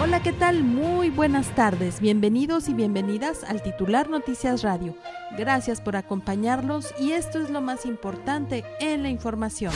Hola, ¿qué tal? Muy buenas tardes. Bienvenidos y bienvenidas al titular Noticias Radio. Gracias por acompañarnos y esto es lo más importante en la información.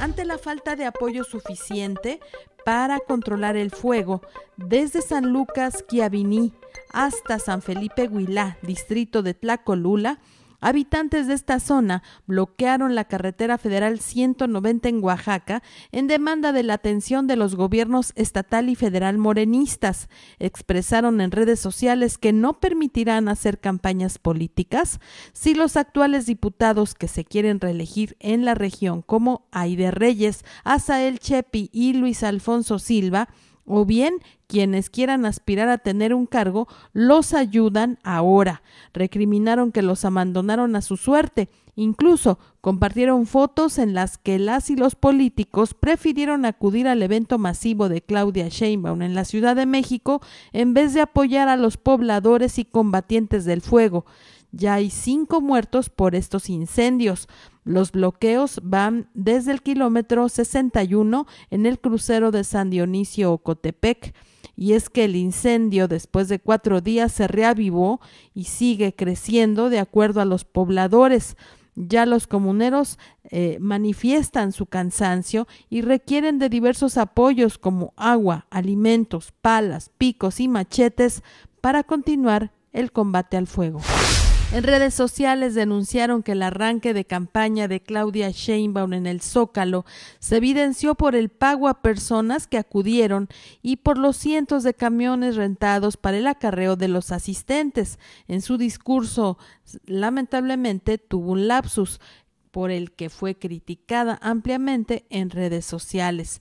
Ante la falta de apoyo suficiente para controlar el fuego, desde San Lucas, Quiabiní hasta San Felipe Huilá, distrito de Tlacolula, Habitantes de esta zona bloquearon la carretera federal 190 en Oaxaca en demanda de la atención de los gobiernos estatal y federal morenistas. Expresaron en redes sociales que no permitirán hacer campañas políticas si los actuales diputados que se quieren reelegir en la región como Aide Reyes, Asael Chepi y Luis Alfonso Silva o bien quienes quieran aspirar a tener un cargo los ayudan ahora. Recriminaron que los abandonaron a su suerte. Incluso compartieron fotos en las que las y los políticos prefirieron acudir al evento masivo de Claudia Sheinbaum en la Ciudad de México en vez de apoyar a los pobladores y combatientes del fuego. Ya hay cinco muertos por estos incendios. Los bloqueos van desde el kilómetro 61 en el crucero de San Dionisio Ocotepec. Y es que el incendio después de cuatro días se reavivó y sigue creciendo de acuerdo a los pobladores. Ya los comuneros eh, manifiestan su cansancio y requieren de diversos apoyos como agua, alimentos, palas, picos y machetes para continuar el combate al fuego. En redes sociales denunciaron que el arranque de campaña de Claudia Sheinbaum en el Zócalo se evidenció por el pago a personas que acudieron y por los cientos de camiones rentados para el acarreo de los asistentes. En su discurso, lamentablemente, tuvo un lapsus por el que fue criticada ampliamente en redes sociales.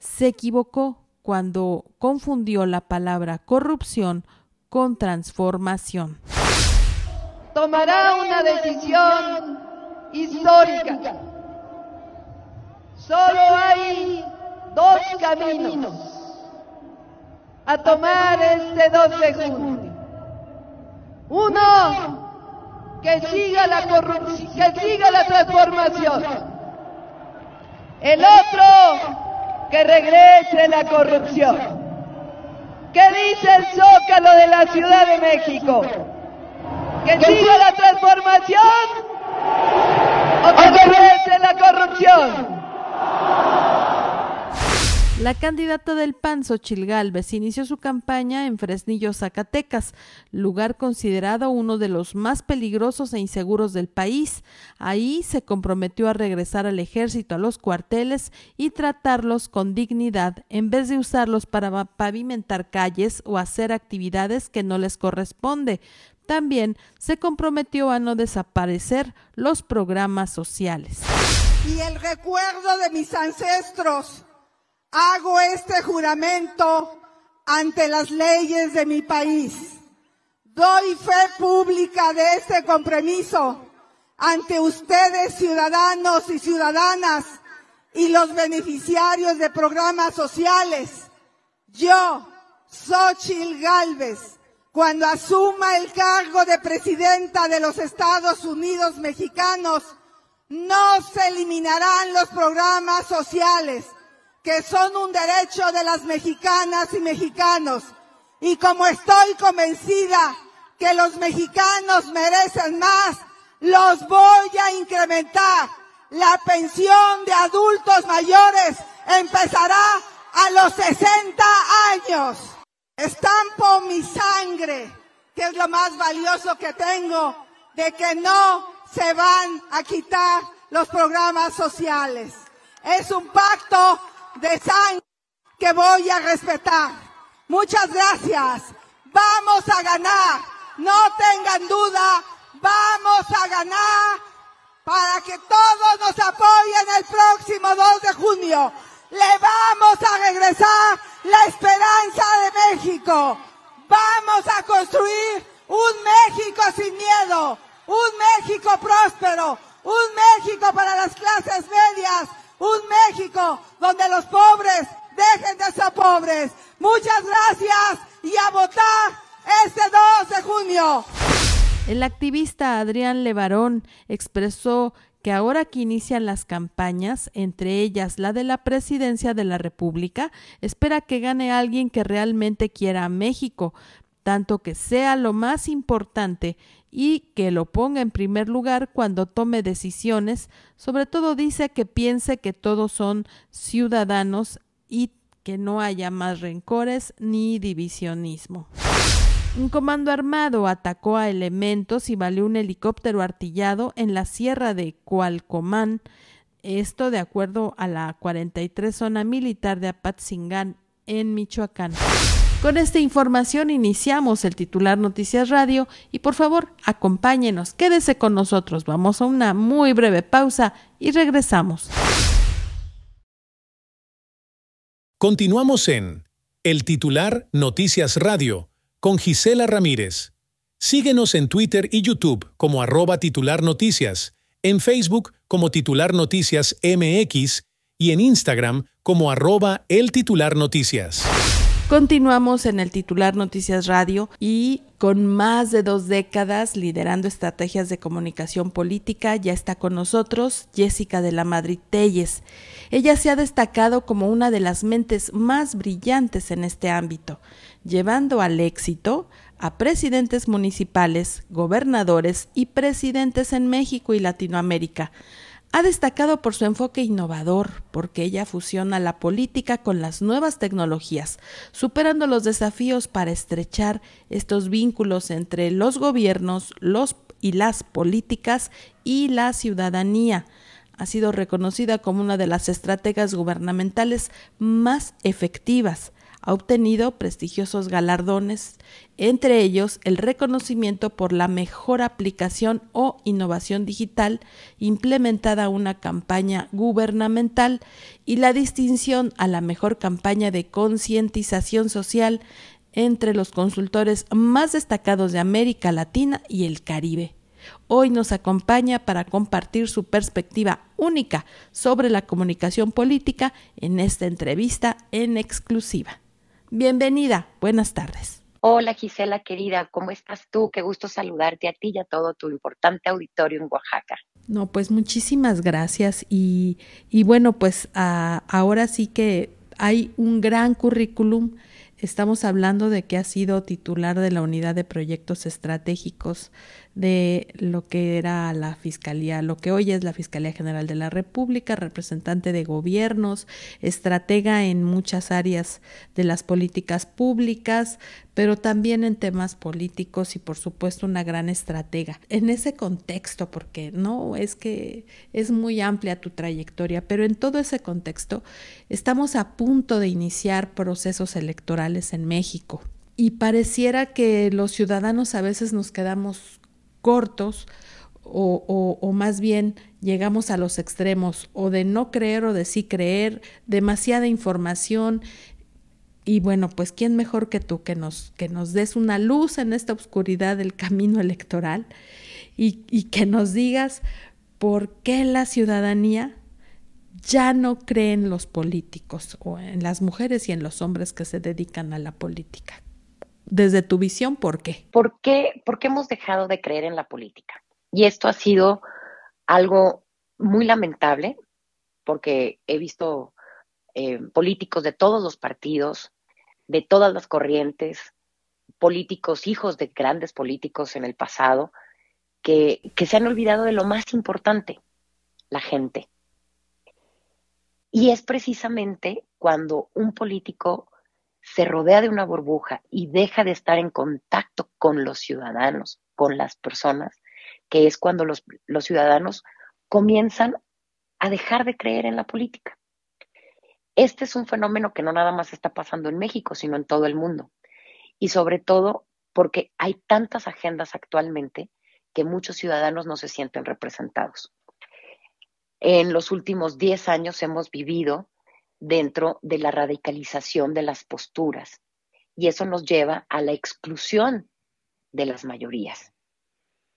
Se equivocó cuando confundió la palabra corrupción con transformación tomará una decisión histórica. Solo hay dos caminos a tomar este 2 de junio. Uno, que siga la corrupción, que siga la transformación. El otro, que regrese la corrupción. ¿Qué dice el Zócalo de la Ciudad de México? Que siga la transformación o que regrese la corrupción. La candidata del PAN, Xochil inició su campaña en Fresnillo, Zacatecas, lugar considerado uno de los más peligrosos e inseguros del país. Ahí se comprometió a regresar al ejército a los cuarteles y tratarlos con dignidad en vez de usarlos para pavimentar calles o hacer actividades que no les corresponde. También se comprometió a no desaparecer los programas sociales. Y el recuerdo de mis ancestros, hago este juramento ante las leyes de mi país. Doy fe pública de este compromiso ante ustedes, ciudadanos y ciudadanas, y los beneficiarios de programas sociales. Yo, Xochil Gálvez, cuando asuma el cargo de presidenta de los Estados Unidos mexicanos, no se eliminarán los programas sociales, que son un derecho de las mexicanas y mexicanos. Y como estoy convencida que los mexicanos merecen más, los voy a incrementar. La pensión de adultos mayores empezará a los 60 años. Estampo mi sangre, que es lo más valioso que tengo, de que no se van a quitar los programas sociales. Es un pacto de sangre que voy a respetar. Muchas gracias. Vamos a ganar. No tengan duda. Vamos a ganar para que todos nos apoyen el próximo 2 de junio. Le vamos a regresar la esperanza de México. Vamos a construir un México sin miedo. un México próspero, un México para las clases medias, un México donde los pobres dejen de ser pobres. Muchas gracias y a votar este 2 de junio. El activista Adrián Levarón expresó que ahora que inician las campañas, entre ellas la de la presidencia de la República, espera que gane alguien que realmente quiera a México, tanto que sea lo más importante y que lo ponga en primer lugar cuando tome decisiones, sobre todo dice que piense que todos son ciudadanos y que no haya más rencores ni divisionismo. Un comando armado atacó a elementos y valió un helicóptero artillado en la sierra de Cualcomán, esto de acuerdo a la 43 zona militar de Apatzingán en Michoacán. Con esta información iniciamos el titular Noticias Radio y por favor acompáñenos, quédese con nosotros, vamos a una muy breve pausa y regresamos. Continuamos en El titular Noticias Radio con Gisela Ramírez. Síguenos en Twitter y YouTube como arroba titular noticias, en Facebook como titular noticias MX y en Instagram como arroba el titular noticias. Continuamos en el titular Noticias Radio y con más de dos décadas liderando estrategias de comunicación política ya está con nosotros Jessica de la Madrid Telles. Ella se ha destacado como una de las mentes más brillantes en este ámbito, llevando al éxito a presidentes municipales, gobernadores y presidentes en México y Latinoamérica ha destacado por su enfoque innovador, porque ella fusiona la política con las nuevas tecnologías, superando los desafíos para estrechar estos vínculos entre los gobiernos, los y las políticas y la ciudadanía. Ha sido reconocida como una de las estrategas gubernamentales más efectivas ha obtenido prestigiosos galardones, entre ellos el reconocimiento por la mejor aplicación o innovación digital implementada a una campaña gubernamental y la distinción a la mejor campaña de concientización social entre los consultores más destacados de América Latina y el Caribe. Hoy nos acompaña para compartir su perspectiva única sobre la comunicación política en esta entrevista en exclusiva. Bienvenida, buenas tardes. Hola Gisela querida, ¿cómo estás tú? Qué gusto saludarte a ti y a todo tu importante auditorio en Oaxaca. No, pues muchísimas gracias y, y bueno, pues ahora sí que hay un gran currículum. Estamos hablando de que ha sido titular de la unidad de proyectos estratégicos de lo que era la Fiscalía, lo que hoy es la Fiscalía General de la República, representante de gobiernos, estratega en muchas áreas de las políticas públicas, pero también en temas políticos y por supuesto una gran estratega. En ese contexto, porque no es que es muy amplia tu trayectoria, pero en todo ese contexto estamos a punto de iniciar procesos electorales en México. Y pareciera que los ciudadanos a veces nos quedamos cortos o, más bien llegamos a los extremos o de no creer o de sí creer, demasiada información. Y bueno, pues quién mejor que tú que nos, que nos des una luz en esta oscuridad del camino electoral y que nos digas por qué la ciudadanía ya no cree en los políticos o en las mujeres y en los hombres que se dedican a la política desde tu visión, ¿por qué? ¿Por qué, ¿Por qué hemos dejado de creer en la política? Y esto ha sido algo muy lamentable, porque he visto eh, políticos de todos los partidos, de todas las corrientes, políticos, hijos de grandes políticos en el pasado, que, que se han olvidado de lo más importante, la gente. Y es precisamente cuando un político se rodea de una burbuja y deja de estar en contacto con los ciudadanos, con las personas, que es cuando los, ciudadanos comienzan a dejar de creer en la política. Este es un fenómeno que no nada más está pasando en México, sino en todo el mundo. Y sobre todo porque hay tantas agendas actualmente que muchos ciudadanos no se sienten representados. En los últimos 10 años hemos vivido dentro de la radicalización de las posturas y eso nos lleva a la exclusión de las mayorías.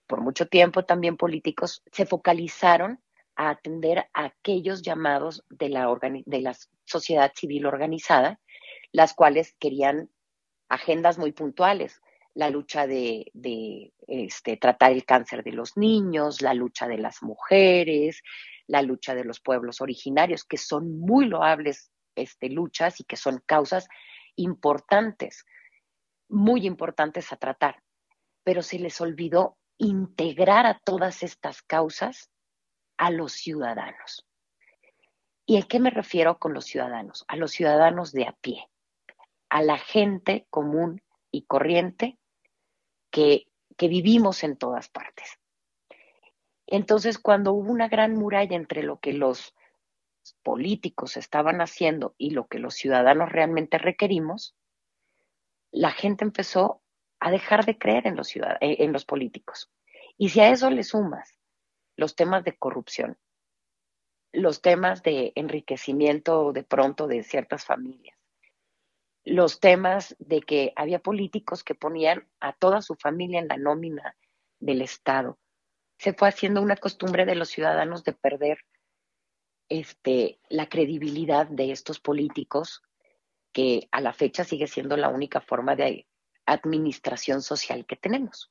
por mucho tiempo también políticos, se focalizaron a atender a aquellos llamados de la, sociedad civil organizada, las cuales querían agendas muy puntuales, la lucha de, este, tratar el cáncer de los niños, la lucha de las mujeres, la lucha de los pueblos originarios, que son muy loables este, luchas y que son causas importantes, muy importantes a tratar. Pero se les olvidó integrar a todas estas causas a los ciudadanos. ¿Y a qué me refiero con los ciudadanos? A los ciudadanos de a pie, a la gente común y corriente que, que vivimos en todas partes. Entonces, cuando hubo una gran muralla entre lo que los políticos estaban haciendo y lo que los ciudadanos realmente requerimos, la gente empezó a dejar de creer en los, en los políticos. Y si a eso le sumas los temas de corrupción, los temas de enriquecimiento de pronto de ciertas familias, los temas de que había políticos que ponían a toda su familia en la nómina del Estado. Se fue haciendo una costumbre de los ciudadanos de perder este, la credibilidad de estos políticos, que a la fecha sigue siendo la única forma de administración social que tenemos.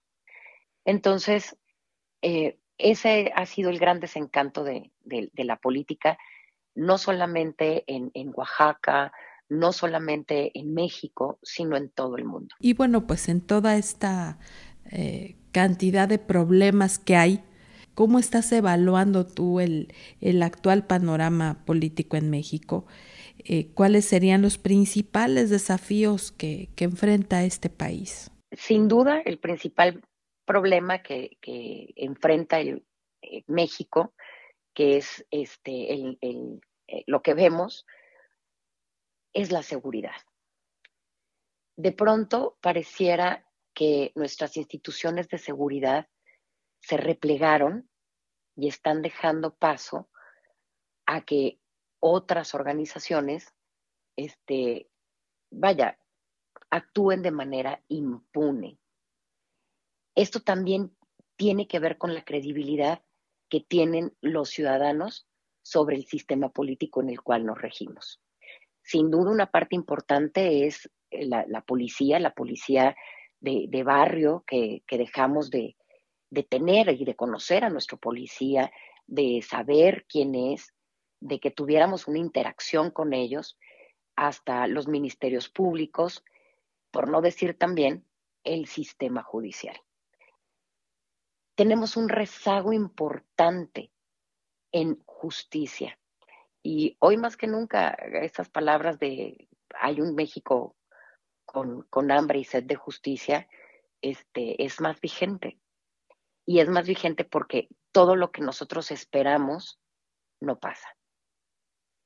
Entonces, eh, ese ha sido el gran desencanto de, la política, no solamente en, Oaxaca, no solamente en México, sino en todo el mundo. Y bueno, pues en toda esta eh, cantidad de problemas que hay, ¿cómo estás evaluando tú el, actual panorama político en México? Eh, ¿Cuáles serían los principales desafíos que, que enfrenta este país? Sin duda, el principal problema que, enfrenta el, eh, México, que es este, el, eh, lo que vemos, es la seguridad. De pronto pareciera que nuestras instituciones de seguridad se replegaron y están dejando paso a que otras organizaciones, este, vaya, actúen de manera impune. Esto también tiene que ver con la credibilidad que tienen los ciudadanos sobre el sistema político en el cual nos regimos. Sin duda, una parte importante es la, policía, la policía de, barrio que, dejamos de, de tener y de conocer a nuestro policía, de saber quién es, de que tuviéramos una interacción con ellos, hasta los ministerios públicos, por no decir también el sistema judicial tenemos un rezago importante en justicia. Y hoy más que nunca, esas palabras de hay un México con, hambre y sed de justicia, este, es más vigente. Y es más vigente porque todo lo que nosotros esperamos no pasa.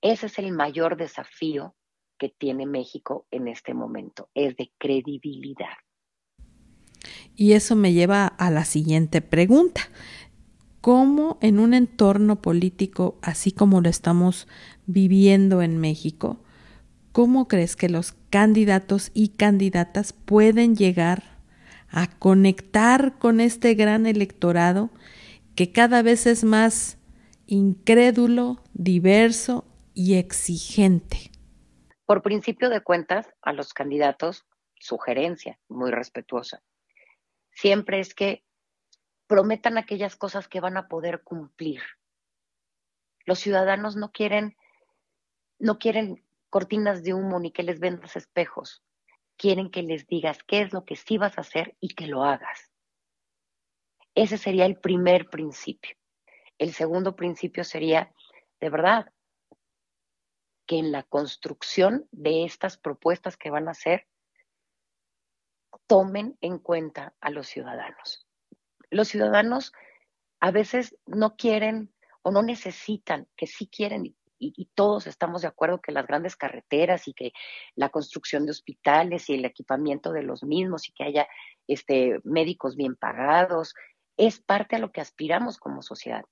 Ese es el mayor desafío que tiene México en este momento, es de credibilidad. Y eso me lleva a la siguiente pregunta. ¿Cómo en un entorno político así como lo estamos viviendo en México, cómo crees que los candidatos y candidatas pueden llegar a conectar con este gran electorado que cada vez es más incrédulo, diverso y exigente? Por principio de cuentas, a los candidatos, sugerencia muy respetuosa siempre es que prometan aquellas cosas que van a poder cumplir. Los ciudadanos no quieren, no quieren cortinas de humo ni que les vendas espejos. Quieren que les digas qué es lo que sí vas a hacer y que lo hagas. Ese sería el primer principio. El segundo principio sería, de verdad, que en la construcción de estas propuestas que van a hacer, tomen en cuenta a los ciudadanos. Los ciudadanos a veces no quieren o no necesitan, que sí quieren, y, todos estamos de acuerdo que las grandes carreteras y que la construcción de hospitales y el equipamiento de los mismos y que haya este, médicos bien pagados, es parte a lo que aspiramos como sociedad.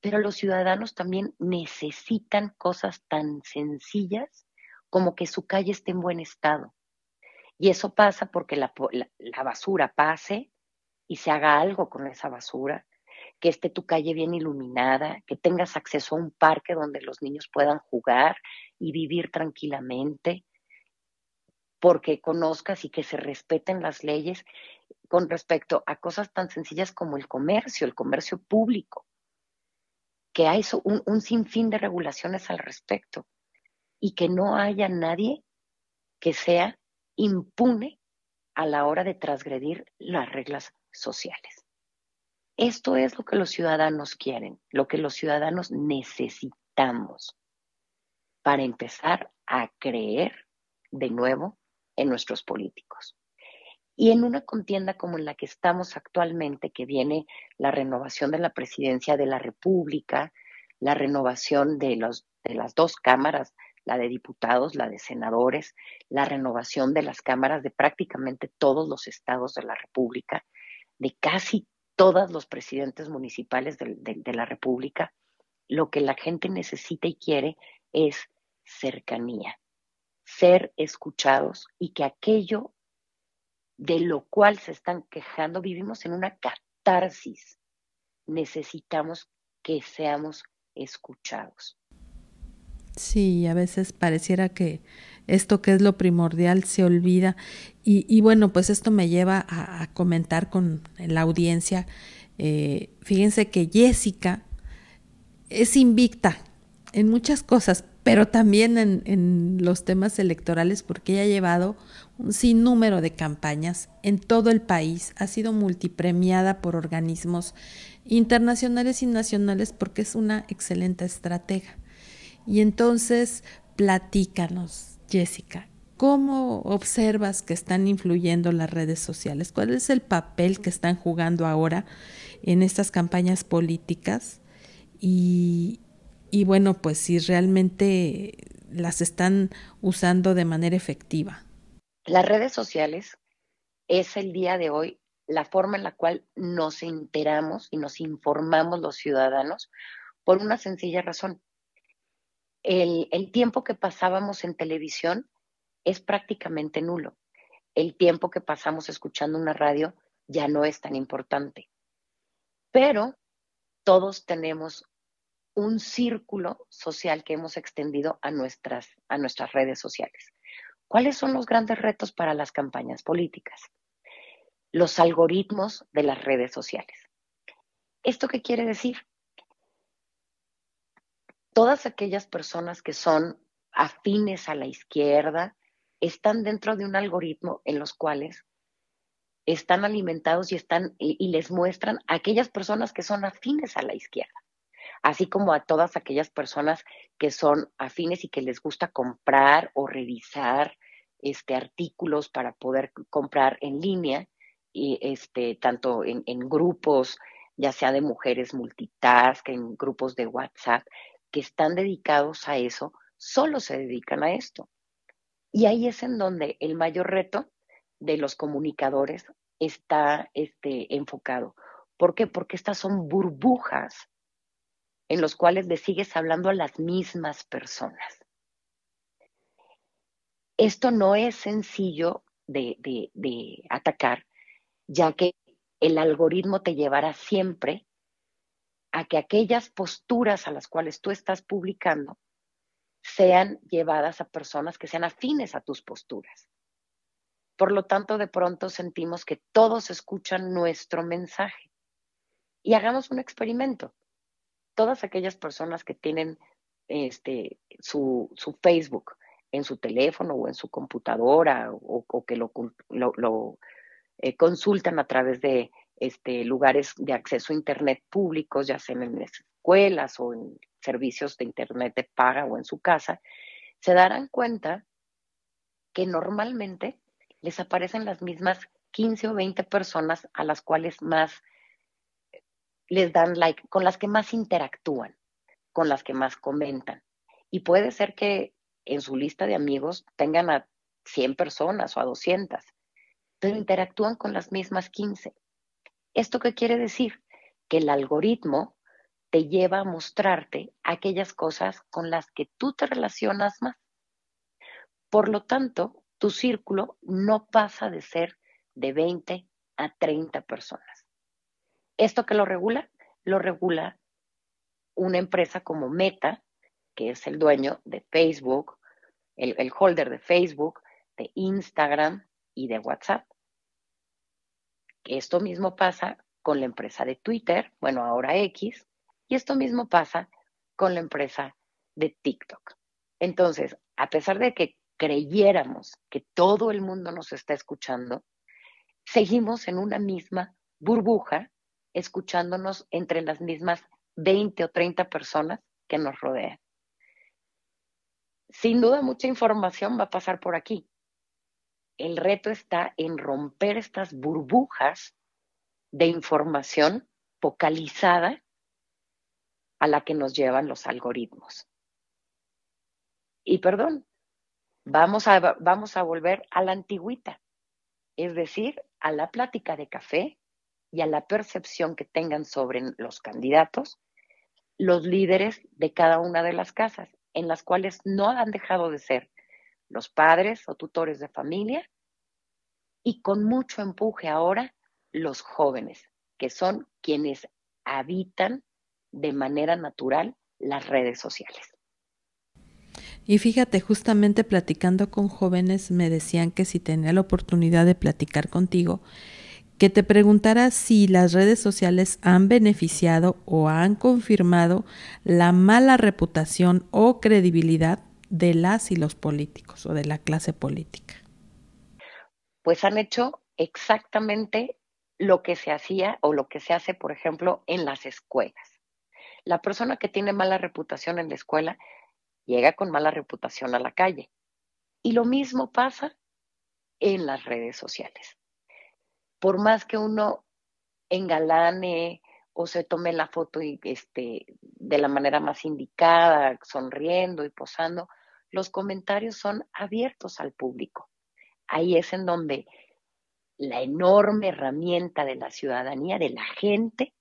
Pero los ciudadanos también necesitan cosas tan sencillas como que su calle esté en buen estado, y eso pasa porque la, basura pase y se haga algo con esa basura, que esté tu calle bien iluminada, que tengas acceso a un parque donde los niños puedan jugar y vivir tranquilamente, porque conozcas y que se respeten las leyes con respecto a cosas tan sencillas como el comercio, el comercio público, que hay un, un sinfín de regulaciones al respecto y que no haya nadie que sea impune a la hora de transgredir las reglas sociales. Esto es lo que los ciudadanos quieren, lo que los ciudadanos necesitamos para empezar a creer de nuevo en nuestros políticos. Y en una contienda como en la que estamos actualmente, que viene la renovación de la presidencia de la República, la renovación de, los, de las dos cámaras, la de diputados, la de senadores, la renovación de las cámaras de prácticamente todos los estados de la República, de casi todos los presidentes municipales de, la República, lo que la gente necesita y quiere es cercanía, ser escuchados y que aquello de lo cual se están quejando, vivimos en una catarsis. Necesitamos que seamos escuchados. Sí, a veces pareciera que esto que es lo primordial se olvida. Y, bueno, pues esto me lleva a, comentar con la audiencia. Eh, fíjense que Jessica es invicta en muchas cosas, pero también en, en, los temas electorales, porque ella ha llevado un sinnúmero de campañas en todo el país, ha sido multipremiada por organismos internacionales y nacionales porque es una excelente estratega. Y entonces, platícanos, Jessica, ¿cómo observas que están influyendo las redes sociales? ¿Cuál es el papel que están jugando ahora en estas campañas políticas? Y, bueno, pues si realmente las están usando de manera efectiva. Las redes sociales es el día de hoy la forma en la cual nos enteramos y nos informamos los ciudadanos por una sencilla razón. El, tiempo que pasábamos en televisión es prácticamente nulo. El tiempo que pasamos escuchando una radio ya no es tan importante. Pero todos tenemos un círculo social que hemos extendido a nuestras, a nuestras redes sociales. ¿Cuáles son los grandes retos para las campañas políticas? Los algoritmos de las redes sociales. ¿Esto qué quiere decir? Todas aquellas personas que son afines a la izquierda están dentro de un algoritmo en los cuales están alimentados y están y, les muestran a aquellas personas que son afines a la izquierda. Así como a todas aquellas personas que son afines y que les gusta comprar o revisar este, artículos para poder comprar en línea, y este, tanto en, en grupos, ya sea de mujeres multitask, en grupos de WhatsApp, que están dedicados a eso, solo se dedican a esto. Y ahí es en donde el mayor reto de los comunicadores está este, enfocado. ¿Por qué? Porque estas son burbujas en los cuales le sigues hablando a las mismas personas. Esto no es sencillo de, atacar, ya que el algoritmo te llevará siempre a que aquellas posturas a las cuales tú estás publicando sean llevadas a personas que sean afines a tus posturas. Por lo tanto, de pronto sentimos que todos escuchan nuestro mensaje. Y hagamos un experimento todas aquellas personas que tienen este, su, Facebook en su teléfono o en su computadora o, que lo, lo, eh, consultan a través de este, lugares de acceso a Internet públicos, ya sea en escuelas o en servicios de Internet de paga o en su casa, se darán cuenta que normalmente les aparecen las mismas 15 o 20 personas a las cuales más les dan like, con las que más interactúan, con las que más comentan. Y puede ser que en su lista de amigos tengan a 100 personas o a 200, pero interactúan con las mismas 15. ¿Esto qué quiere decir? Que el algoritmo te lleva a mostrarte aquellas cosas con las que tú te relacionas más. Por lo tanto, tu círculo no pasa de ser de 20 a 30 personas ¿Esto que lo regula? Lo regula una empresa como Meta, que es el dueño de Facebook, el, el holder de Facebook, de Instagram y de WhatsApp. Esto mismo pasa con la empresa de Twitter, bueno, ahora X, y esto mismo pasa con la empresa de TikTok. Entonces, a pesar de que creyéramos que todo el mundo nos está escuchando, seguimos en una misma burbuja, escuchándonos entre las mismas 20 o 30 personas que nos rodean. Sin duda, mucha información va a pasar por aquí. El reto está en romper estas burbujas de información focalizada a la que nos llevan los algoritmos. Y perdón, vamos a, vamos a volver a la antigüita, es decir, a la plática de café y a la percepción que tengan sobre los candidatos los líderes de cada una de las casas, en las cuales no han dejado de ser los padres o tutores de familia y con mucho empuje ahora los jóvenes, que son quienes habitan de manera natural las redes sociales. Y fíjate, justamente platicando con jóvenes me decían que si tenía la oportunidad de platicar contigo, que te preguntara si las redes sociales han beneficiado o han confirmado la mala reputación o credibilidad de las y los políticos o de la clase política. Pues han hecho exactamente lo que se hacía o lo que se hace, por ejemplo, en las escuelas. La persona que tiene mala reputación en la escuela llega con mala reputación a la calle. Y lo mismo pasa en las redes sociales. Por más que uno engalane o se tome la foto y, este, de la manera más indicada, sonriendo y posando, los comentarios son abiertos al público. Ahí es en donde la enorme herramienta de la ciudadanía, de la gente,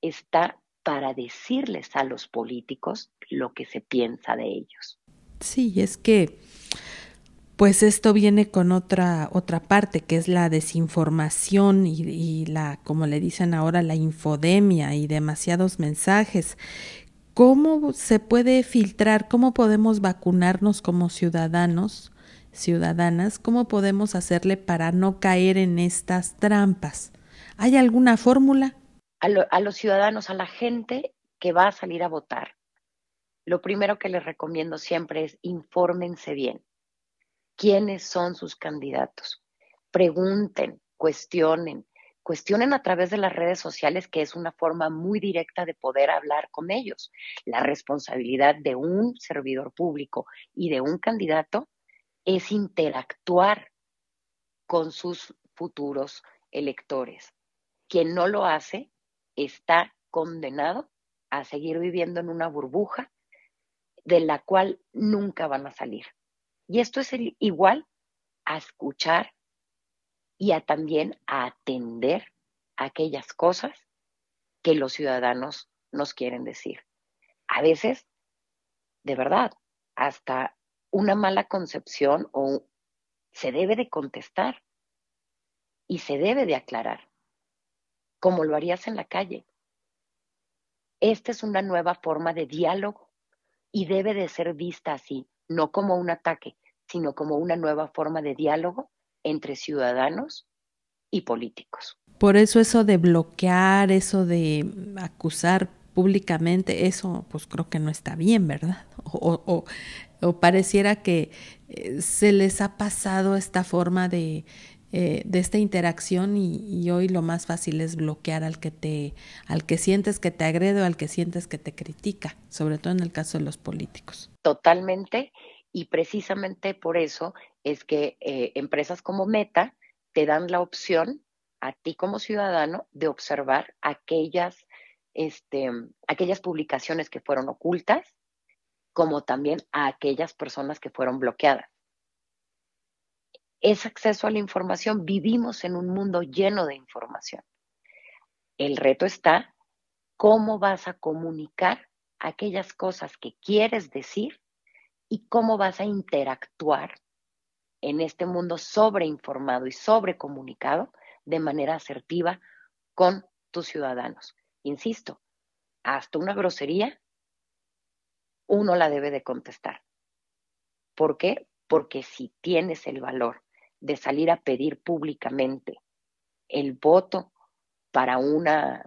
está para decirles a los políticos lo que se piensa de ellos. Sí, es que pues esto viene con otra otra parte que es la desinformación y, y, la como le dicen ahora la infodemia y demasiados mensajes cómo se puede filtrar cómo podemos vacunarnos como ciudadanos ciudadanas cómo podemos hacerle para no caer en estas trampas hay alguna fórmula a, los ciudadanos, a la gente que va a salir a votar, lo primero que les recomiendo siempre es infórmense bien. ¿Quiénes son sus candidatos? Pregunten, cuestionen, cuestionen a través de las redes sociales, que es una forma muy directa de poder hablar con ellos. La responsabilidad de un servidor público y de un candidato es interactuar con sus futuros electores. Quien no lo hace está condenado a seguir viviendo en una burbuja de la cual nunca van a salir. Y esto es igual a escuchar y a también a atender aquellas cosas que los ciudadanos nos quieren decir. A veces, de verdad, hasta una mala concepción o se debe de contestar y se debe de aclarar como lo harías en la calle. Esta es una nueva forma de diálogo y debe de ser vista así, no como un ataque, sino como una nueva forma de diálogo entre ciudadanos y políticos. Por eso eso de bloquear, eso de acusar públicamente, eso pues creo que no está bien, ¿verdad? O, o, o pareciera que eh, se les ha pasado esta forma de eh, de esta interacción y, hoy lo más fácil es bloquear al que te al que sientes que te agrede o al que sientes que te critica sobre todo en el caso de los políticos totalmente y precisamente por eso es que eh, empresas como Meta te dan la opción a ti como ciudadano de observar aquellas este, aquellas publicaciones que fueron ocultas como también a aquellas personas que fueron bloqueadas es acceso a la información. Vivimos en un mundo lleno de información. El reto está cómo vas a comunicar aquellas cosas que quieres decir y cómo vas a interactuar en este mundo sobreinformado y sobrecomunicado de manera asertiva con tus ciudadanos. Insisto, hasta una grosería, uno la debe de contestar. ¿Por qué? Porque si tienes el valor de salir a pedir públicamente el voto para una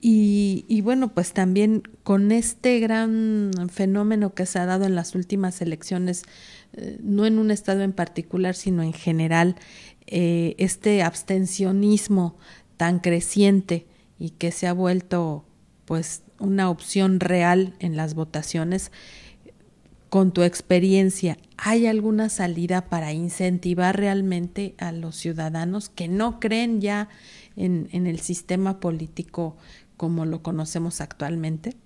Y, bueno, pues también con este gran fenómeno que se ha dado en las últimas elecciones, eh, no en un estado en particular, sino en general, eh, este abstencionismo tan creciente y que se ha vuelto pues una opción real en las votaciones, con tu experiencia, ¿hay alguna salida para incentivar realmente a los ciudadanos que no creen ya en el sistema político como lo conocemos actualmente?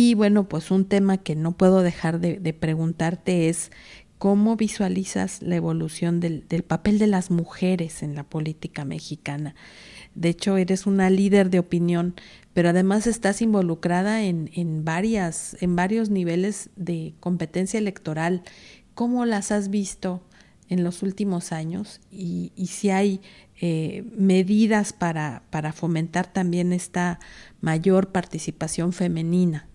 Y bueno, pues un tema que no puedo dejar de, preguntarte es cómo visualizas la evolución del, papel de las mujeres en la política mexicana. De hecho, eres una líder de opinión, pero además estás involucrada en, en, varias, en varios niveles de competencia electoral. ¿Cómo las has visto en los últimos años? Y, si hay eh, medidas para, para fomentar también esta mayor participación femenina.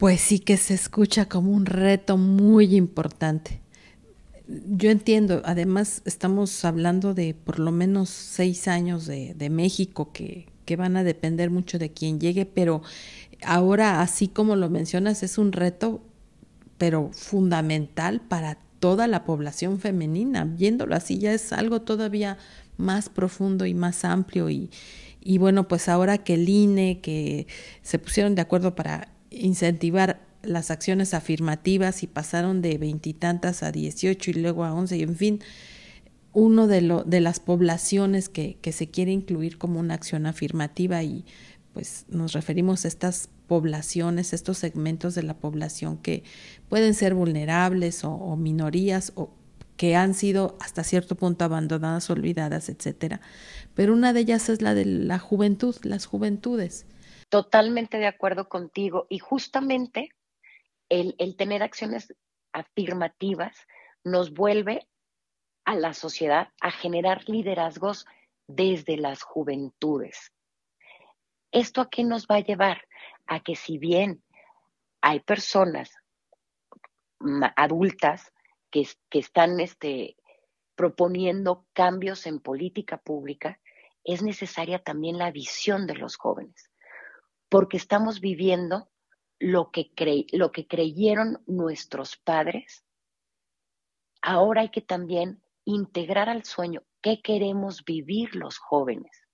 Pues sí que se escucha como un reto muy importante. Yo entiendo, además estamos hablando de por lo menos seis años de, México que, que van a depender mucho de quién llegue, pero ahora, así como lo mencionas, es un reto, pero fundamental para toda la población femenina. Viéndolo así ya es algo todavía más profundo y más amplio y, y bueno, pues ahora que el INE, que se pusieron de acuerdo para incentivar las acciones afirmativas y pasaron de veintitantas a dieciocho y luego a once y en fin, uno de, lo, de las poblaciones que, que se quiere incluir como una acción afirmativa y pues nos referimos a estas poblaciones, estos segmentos de la población que pueden ser vulnerables o, minorías o que han sido hasta cierto punto abandonadas, olvidadas, etcétera. Pero una de ellas es la de la juventud, las juventudes. Totalmente de acuerdo contigo. Y justamente el, el tener acciones afirmativas nos vuelve a la sociedad a generar liderazgos desde las juventudes. ¿Esto a qué nos va a llevar? A que si bien hay personas adultas que, que están este, proponiendo cambios en política pública, es necesaria también la visión de los jóvenes, porque estamos viviendo lo que, lo que creyeron nuestros padres. Ahora hay que también integrar al sueño qué queremos vivir los jóvenes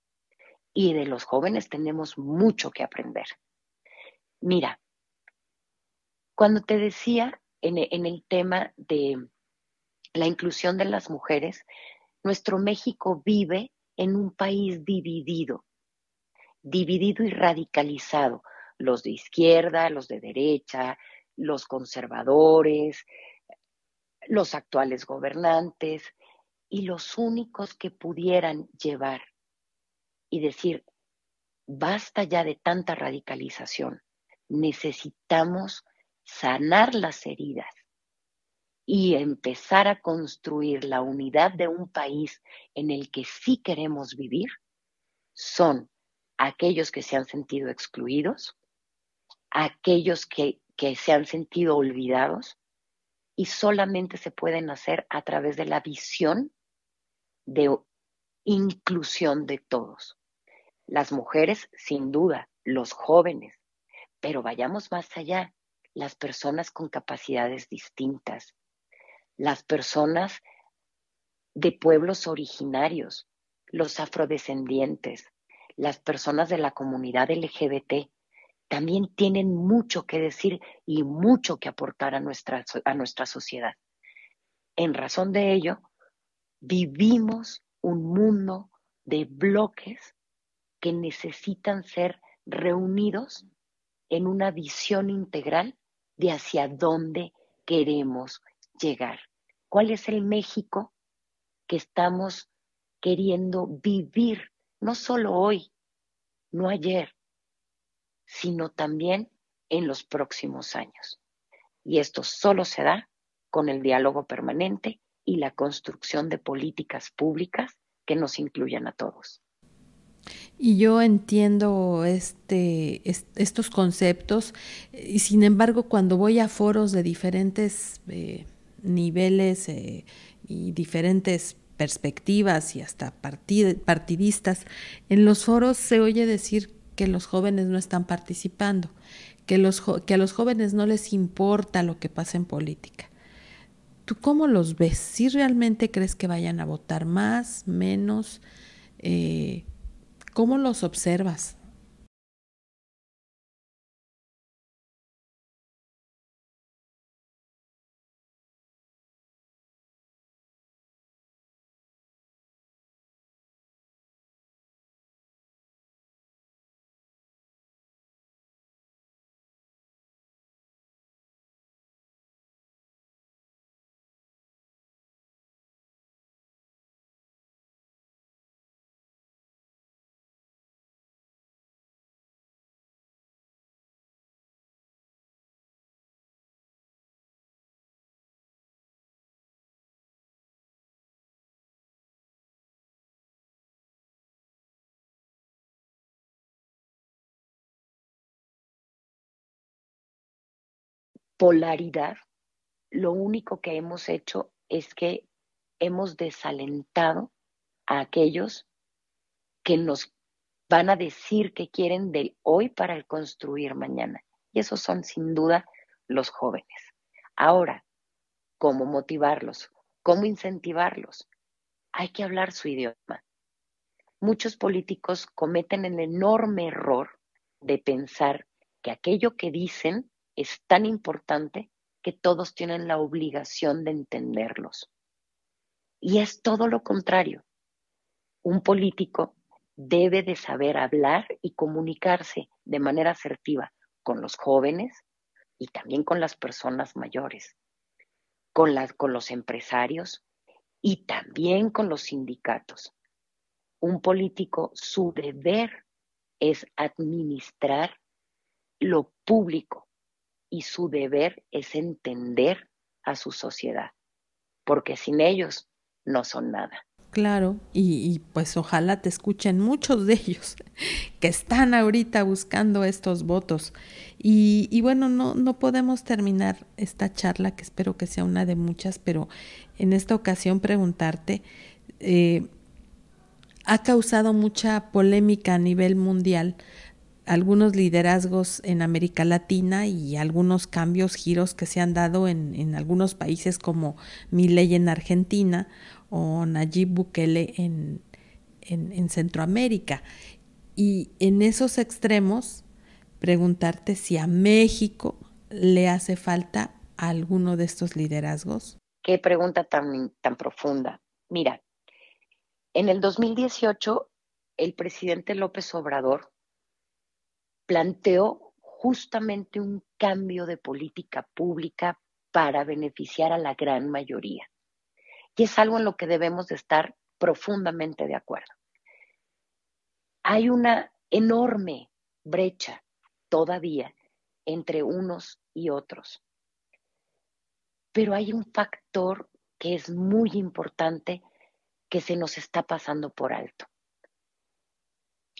y de los jóvenes tenemos mucho que aprender. Mira, cuando te decía en, en el tema de la inclusión de las mujeres, nuestro México vive en un país dividido, dividido y radicalizado, los de izquierda, los de derecha, los conservadores, los actuales gobernantes, y los únicos que pudieran llevar y decir, basta ya de tanta radicalización, necesitamos sanar las heridas y empezar a construir la unidad de un país en el que sí queremos vivir, son aquellos que se han sentido excluidos, aquellos que, que se han sentido olvidados, y solamente se pueden hacer a través de la visión de inclusión de todos. Las mujeres, sin duda, los jóvenes, pero vayamos más allá, las personas con capacidades distintas, las personas de pueblos originarios, los afrodescendientes, las personas de la comunidad LGBT, también tienen mucho que decir y mucho que aportar a nuestra, a nuestra sociedad. En razón de ello, vivimos un mundo de bloques que necesitan ser reunidos en una visión integral de hacia dónde queremos llegar. ¿Cuál es el México que estamos queriendo vivir, no solo hoy, no ayer, sino también en los próximos años? Y esto solo se da con el diálogo permanente y la construcción de políticas públicas que nos incluyan a todos. Y yo entiendo este, estos conceptos y sin embargo cuando voy a foros de diferentes eh, niveles eh, y diferentes perspectivas y hasta partidistas, en los foros se oye decir que los jóvenes no están participando, que, los, que a los jóvenes no les importa lo que pasa en política. ¿Tú cómo los ves? ¿Si realmente crees que vayan a votar más, menos? Eh, ¿Cómo los observas? Polaridad, lo único que hemos hecho es que hemos desalentado a aquellos que nos van a decir que quieren del hoy para el construir mañana. Y esos son sin duda los jóvenes. Ahora, ¿cómo motivarlos? ¿Cómo incentivarlos? Hay que hablar su idioma. Muchos políticos cometen el enorme error de pensar que aquello que dicen es tan importante que todos tienen la obligación de entenderlos. Y es todo lo contrario. Un político debe de saber hablar y comunicarse de manera asertiva con los jóvenes y también con las personas mayores, con, los empresarios y también con los sindicatos. Un político, su deber es administrar lo público y su deber es entender a su sociedad, porque sin ellos no son nada. Claro, y, pues ojalá te escuchen muchos de ellos que están ahorita buscando estos votos. Y, bueno, no, no podemos terminar esta charla, que espero que sea una de muchas, pero en esta ocasión preguntarte, eh, ha causado mucha polémica a nivel mundial algunos liderazgos en América Latina y algunos cambios, giros que se han dado en, en algunos países como Milei en Argentina o Nayib Bukele en, en, Centroamérica. Y en esos extremos, preguntarte si a México le hace falta alguno de estos liderazgos. Qué pregunta tan, tan profunda. Mira, en el 2018, el presidente López Obrador planteó justamente un cambio de política pública para beneficiar a la gran mayoría. Y es algo en lo que debemos de estar profundamente de acuerdo. Hay una enorme brecha todavía entre unos y otros. Pero hay un factor que es muy importante que se nos está pasando por alto.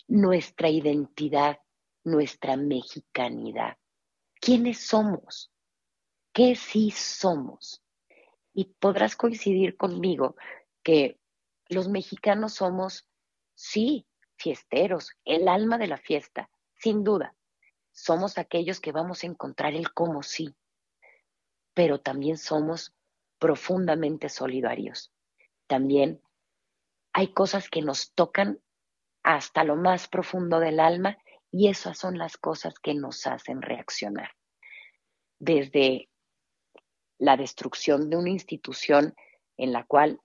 Nuestra identidad, nuestra mexicanidad. ¿Quiénes somos? ¿Qué sí somos? y podrás coincidir conmigo que los mexicanos somos, sí, fiesteros, el alma de la fiesta, sin duda. Somos aquellos que vamos a encontrar el cómo sí, pero también somos profundamente solidarios. También hay cosas que nos tocan hasta lo más profundo del alma y esas son las cosas que nos hacen reaccionar. Desde la destrucción de una institución en la cual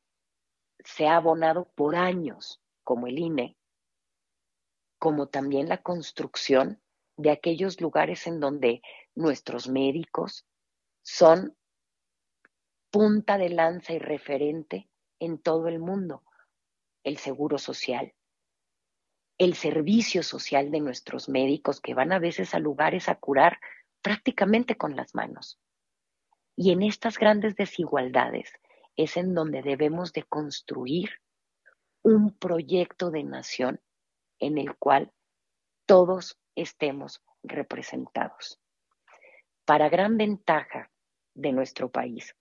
se ha abonado por años, como el INE, como también la construcción de aquellos lugares en donde nuestros médicos son punta de lanza y referente en todo el mundo, el seguro social, el servicio social de nuestros médicos que van a veces a lugares a curar prácticamente con las manos. Y en estas grandes desigualdades es en donde debemos de construir un proyecto de nación en el cual todos estemos representados. Para gran ventaja de nuestro país,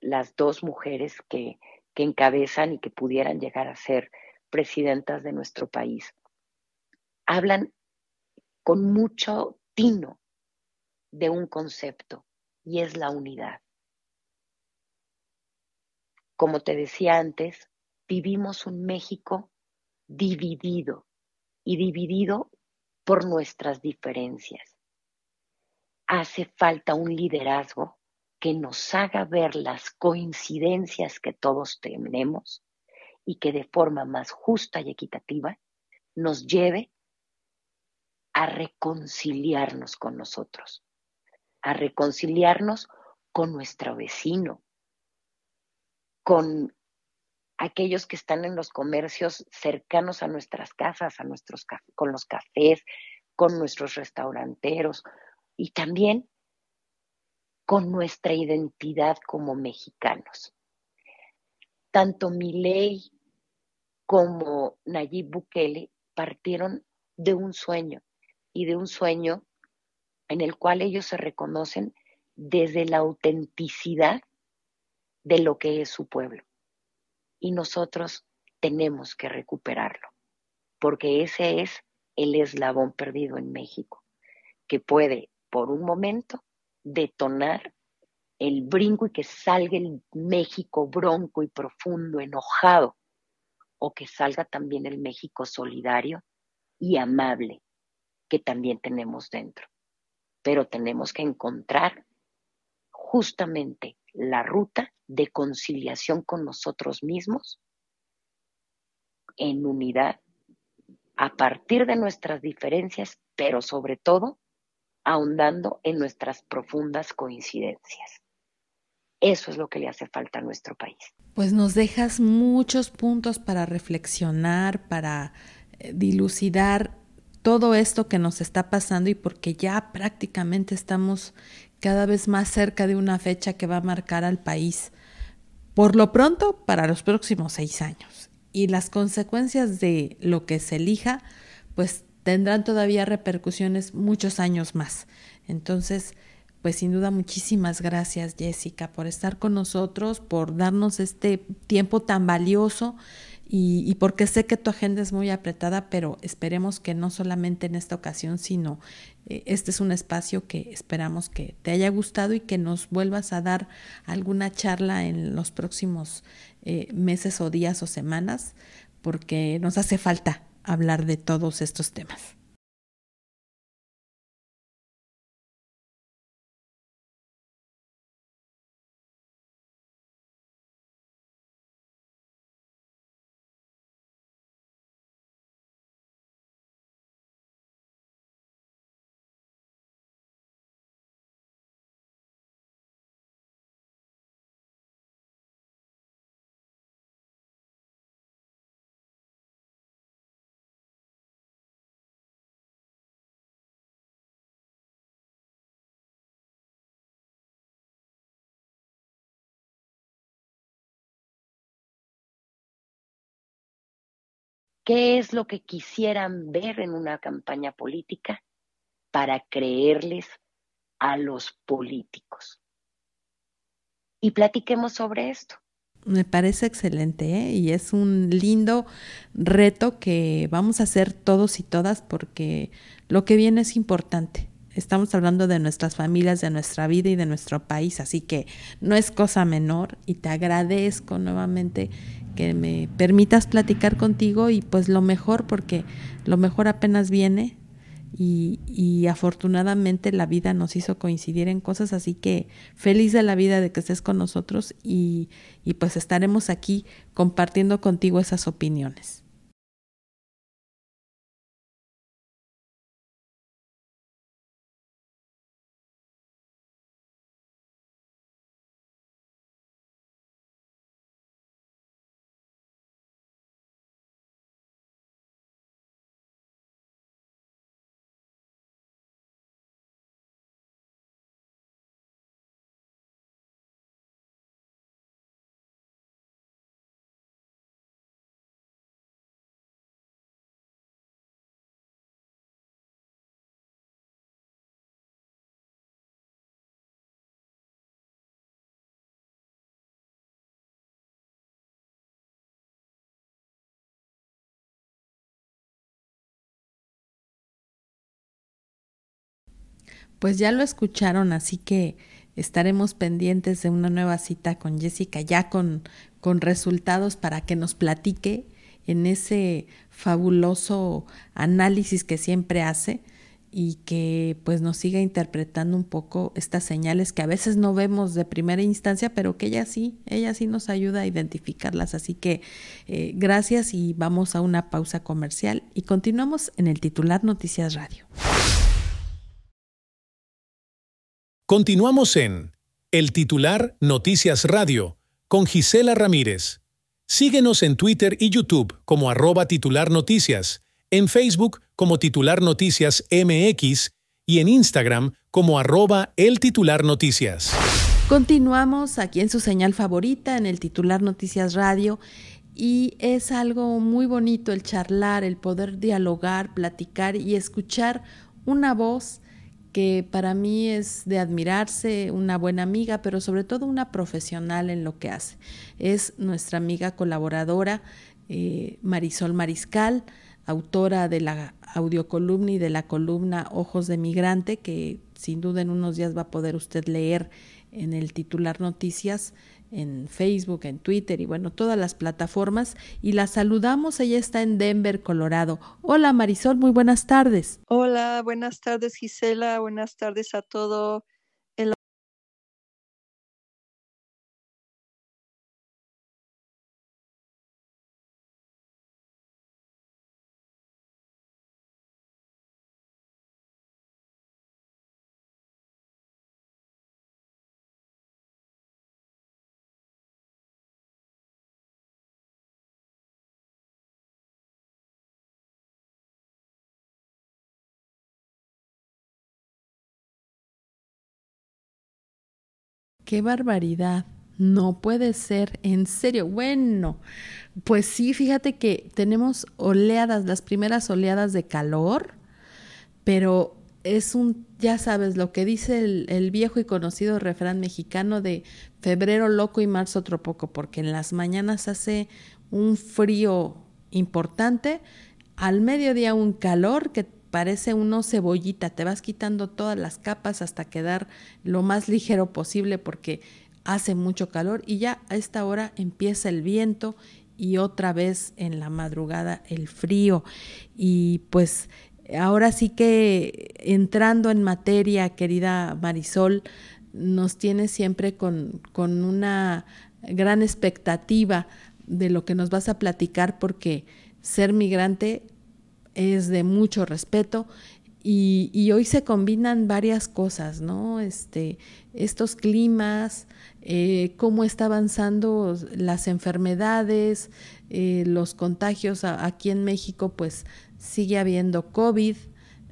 las dos mujeres que, que encabezan y que pudieran llegar a ser presidentas de nuestro país, hablan con mucho tino de un concepto y es la unidad. Como te decía antes, vivimos un México dividido y dividido por nuestras diferencias. Hace falta un liderazgo que nos haga ver las coincidencias que todos tenemos y que de forma más justa y equitativa nos lleve a reconciliarnos con nosotros a reconciliarnos con nuestro vecino, con aquellos que están en los comercios cercanos a nuestras casas, a nuestros con los cafés, con nuestros restauranteros y también con nuestra identidad como mexicanos. Tanto Milei como Nayib Bukele partieron de un sueño y de un sueño en el cual ellos se reconocen desde la autenticidad de lo que es su pueblo. Y nosotros tenemos que recuperarlo, porque ese es el eslabón perdido en México, que puede por un momento detonar el brinco y que salga el México bronco y profundo, enojado, o que salga también el México solidario y amable que también tenemos dentro. Pero tenemos que encontrar justamente la ruta de conciliación con nosotros mismos en unidad a partir de nuestras diferencias, pero sobre todo ahondando en nuestras profundas coincidencias. Eso es lo que le hace falta a nuestro país. Pues nos dejas muchos puntos para reflexionar, para eh, dilucidar todo esto que nos está pasando y porque ya prácticamente estamos cada vez más cerca de una fecha que va a marcar al país, por lo pronto, para los próximos seis años. Y las consecuencias de lo que se elija, pues tendrán todavía repercusiones muchos años más. Entonces, pues sin duda muchísimas gracias Jessica por estar con nosotros, por darnos este tiempo tan valioso y, porque sé que tu agenda es muy apretada, pero esperemos que no solamente en esta ocasión, sino eh, este es un espacio que esperamos que te haya gustado y que nos vuelvas a dar alguna charla en los próximos eh, meses o días o semanas, porque nos hace falta hablar de todos estos temas. ¿Qué es lo que quisieran ver en una campaña política para creerles a los políticos? Y platiquemos sobre esto. Me parece excelente ¿eh? y es un lindo reto que vamos a hacer todos y todas porque lo que viene es importante. Estamos hablando de nuestras familias, de nuestra vida y de nuestro país, así que no es cosa menor y te agradezco nuevamente que me permitas platicar contigo y pues lo mejor, porque lo mejor apenas viene y, y, afortunadamente la vida nos hizo coincidir en cosas, así que feliz de la vida de que estés con nosotros y, y pues estaremos aquí compartiendo contigo esas opiniones. Pues ya lo escucharon, así que estaremos pendientes de una nueva cita con Jessica, ya con, con resultados para que nos platique en ese fabuloso análisis que siempre hace y que pues nos siga interpretando un poco estas señales que a veces no vemos de primera instancia, pero que ella sí, ella sí nos ayuda a identificarlas. Así que eh, gracias y vamos a una pausa comercial y continuamos en el titular Noticias Radio. Continuamos en El titular Noticias Radio con Gisela Ramírez. Síguenos en Twitter y YouTube como arroba titular noticias, en Facebook como titular noticias MX y en Instagram como arroba el titular noticias. Continuamos aquí en su señal favorita, en el titular Noticias Radio, y es algo muy bonito el charlar, el poder dialogar, platicar y escuchar una voz que para mí es de admirarse, una buena amiga, pero sobre todo una profesional en lo que hace. Es nuestra amiga colaboradora eh, Marisol Mariscal, autora de la audiocolumna y de la columna Ojos de Migrante, que sin duda en unos días va a poder usted leer en el titular Noticias en Facebook, en Twitter y bueno, todas las plataformas. Y la saludamos, ella está en Denver, Colorado. Hola Marisol, muy buenas tardes. Hola, buenas tardes Gisela, buenas tardes a todo qué barbaridad. No puede ser, en serio. Bueno, pues sí, fíjate que tenemos oleadas, las primeras oleadas de calor, pero es un, ya sabes, lo que dice el, viejo y conocido refrán mexicano de febrero loco y marzo otro poco, porque en las mañanas hace un frío importante, al mediodía un calor que parece uno cebollita, te vas quitando todas las capas hasta quedar lo más ligero posible porque hace mucho calor y ya a esta hora empieza el viento y otra vez en la madrugada el frío. Y pues ahora sí que entrando en materia, querida Marisol, nos tiene siempre con, con una gran expectativa de lo que nos vas a platicar porque ser migrante es de mucho respeto y, hoy se combinan varias cosas, ¿no? Este, estos climas, eh, cómo está avanzando las enfermedades, eh, los contagios aquí en México, pues sigue habiendo COVID.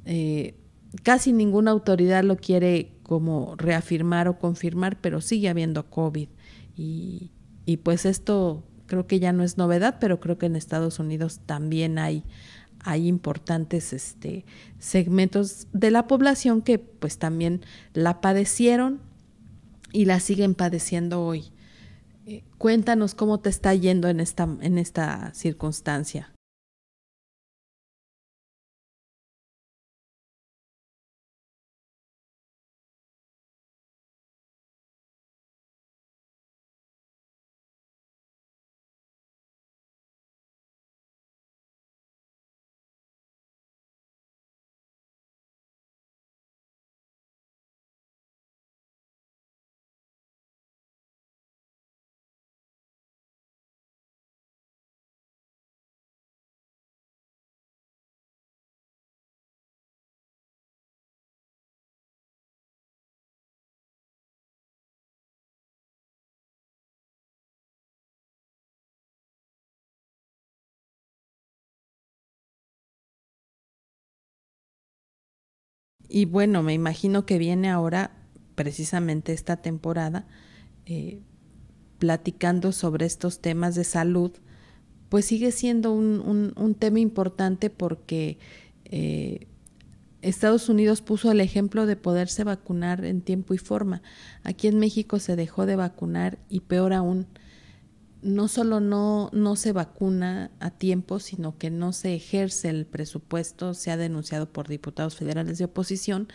Eh, casi ninguna autoridad lo quiere como reafirmar o confirmar, pero sigue habiendo COVID. Y pues esto creo que ya no es novedad, pero creo que en Estados Unidos también hay hay importantes este, segmentos de la población que pues también la padecieron y la siguen padeciendo hoy. Eh, cuéntanos cómo te está yendo en esta, en esta circunstancia. Y bueno, me imagino que viene ahora precisamente esta temporada eh, platicando sobre estos temas de salud, pues sigue siendo un, un, un tema importante porque eh, Estados Unidos puso el ejemplo de poderse vacunar en tiempo y forma. Aquí en México se dejó de vacunar y peor aún, no solo no, no se vacuna a tiempo, sino que no se ejerce el presupuesto. Se ha denunciado por diputados federales de oposición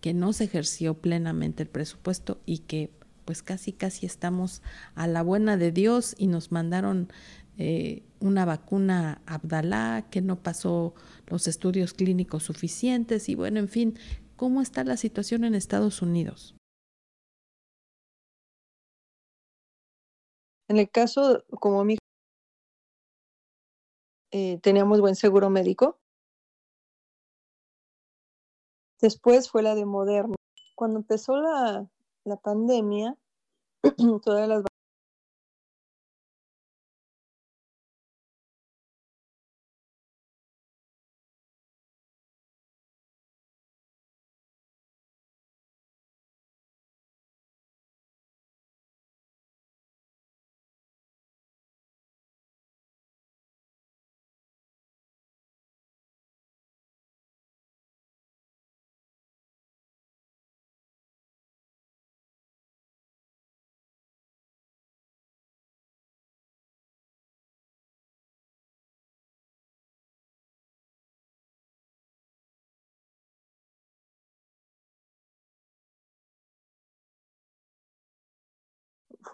que no se ejerció plenamente el presupuesto y que pues casi casi estamos a la buena de Dios y nos mandaron eh, una vacuna Abdalá que no pasó los estudios clínicos suficientes y bueno, en fin, ¿cómo está la situación en Estados Unidos? En el caso, como mi eh, teníamos buen seguro médico. Después fue la de Moderna. Cuando empezó la, la pandemia, todas las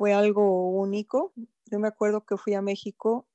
fue algo único. Yo me acuerdo que fui a México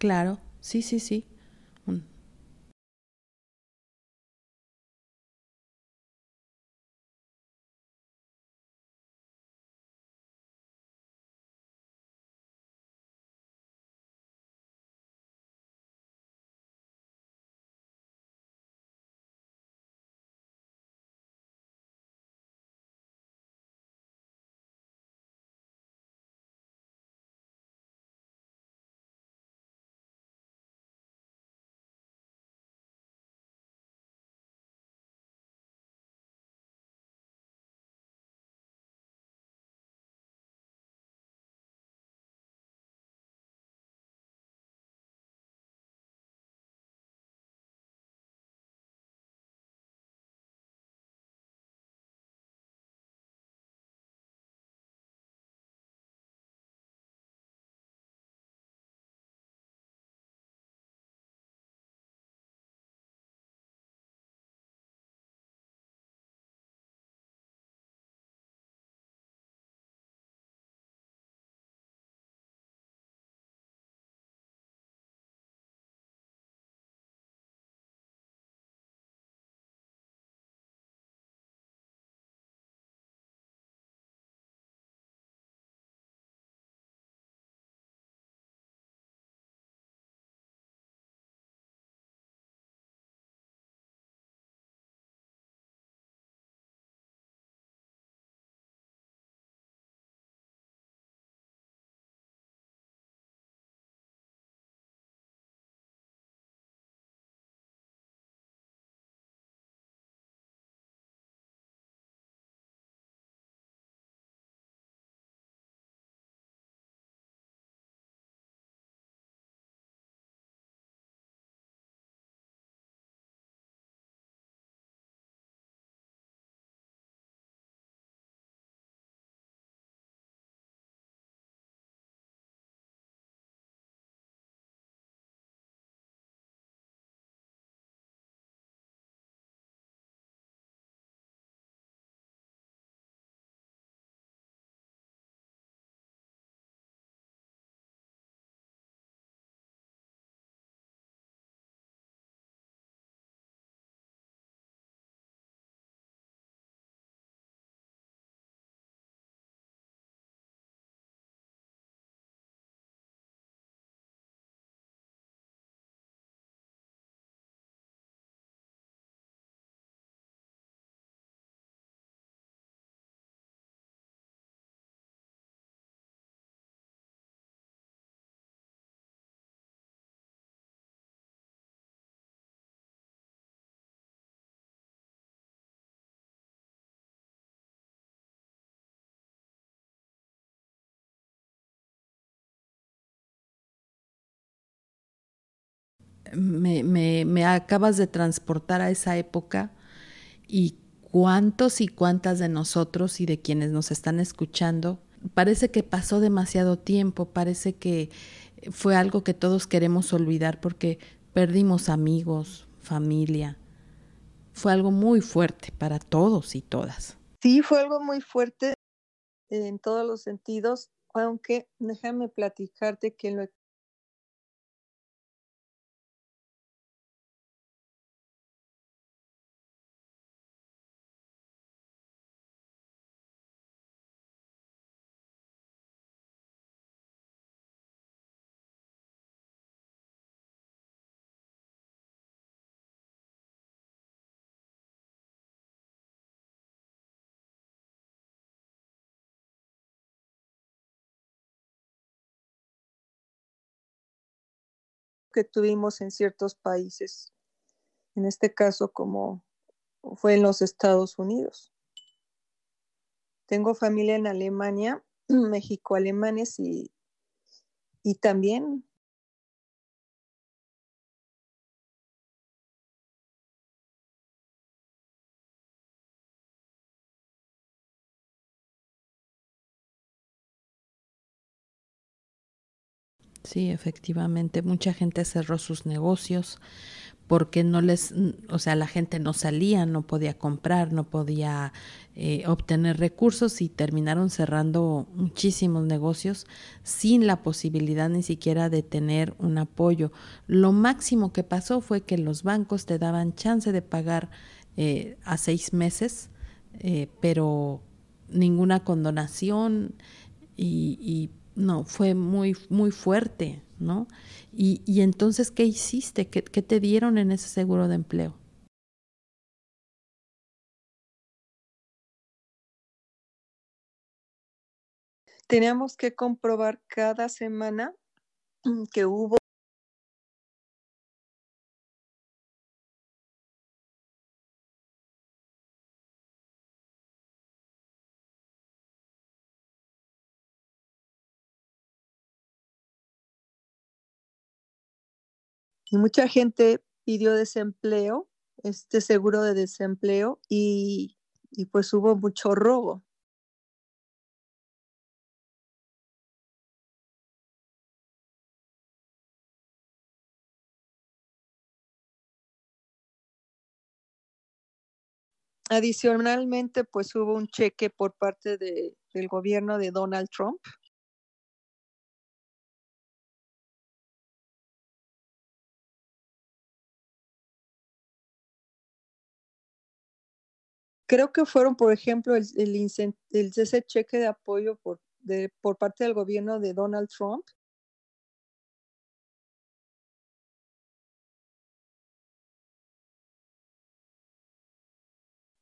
Claro, sí, sí, sí. Me, me, acabas de transportar a esa época y cuántos y cuántas de nosotros y de quienes nos están escuchando, parece que pasó demasiado tiempo, parece que fue algo que todos queremos olvidar porque perdimos amigos, familia. Fue algo muy fuerte para todos y todas. Sí, fue algo muy fuerte en todos los sentidos, aunque déjame platicarte que lo que tuvimos en ciertos países, en este caso como fue en los Estados Unidos. Tengo familia en Alemania, México, alemanes y, y también Sí, efectivamente, mucha gente cerró sus negocios porque no les, o sea, la gente no salía, no podía comprar, no podía eh, obtener recursos y terminaron cerrando muchísimos negocios sin la posibilidad ni siquiera de tener un apoyo. Lo máximo que pasó fue que los bancos te daban chance de pagar eh, a seis meses, eh, pero ninguna condonación y, y no, fue muy, muy fuerte, ¿no? Y, y entonces, ¿qué hiciste? ¿Qué, ¿Qué te dieron en ese seguro de empleo? Teníamos que comprobar cada semana que hubo Y mucha gente pidió desempleo, este seguro de desempleo, y, y pues hubo mucho robo. Adicionalmente, pues hubo un cheque por parte de, del gobierno de Donald Trump Creo que fueron, por ejemplo, el, el, el, ese cheque de apoyo por, de, por parte del gobierno de Donald Trump.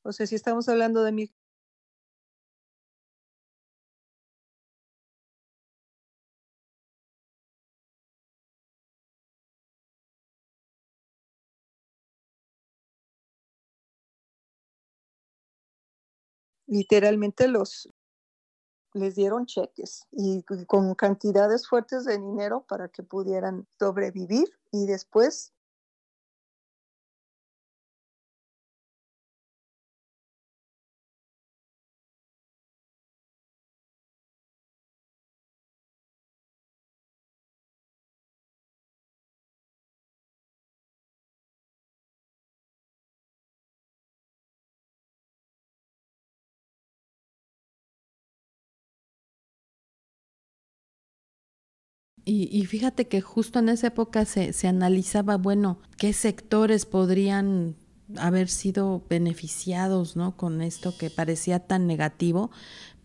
O sea, si estamos hablando de literalmente los les dieron cheques y con cantidades fuertes de dinero para que pudieran sobrevivir y después Y, y, fíjate que justo en esa época se, se, analizaba, bueno, qué sectores podrían haber sido beneficiados, ¿no? Con esto que parecía tan negativo,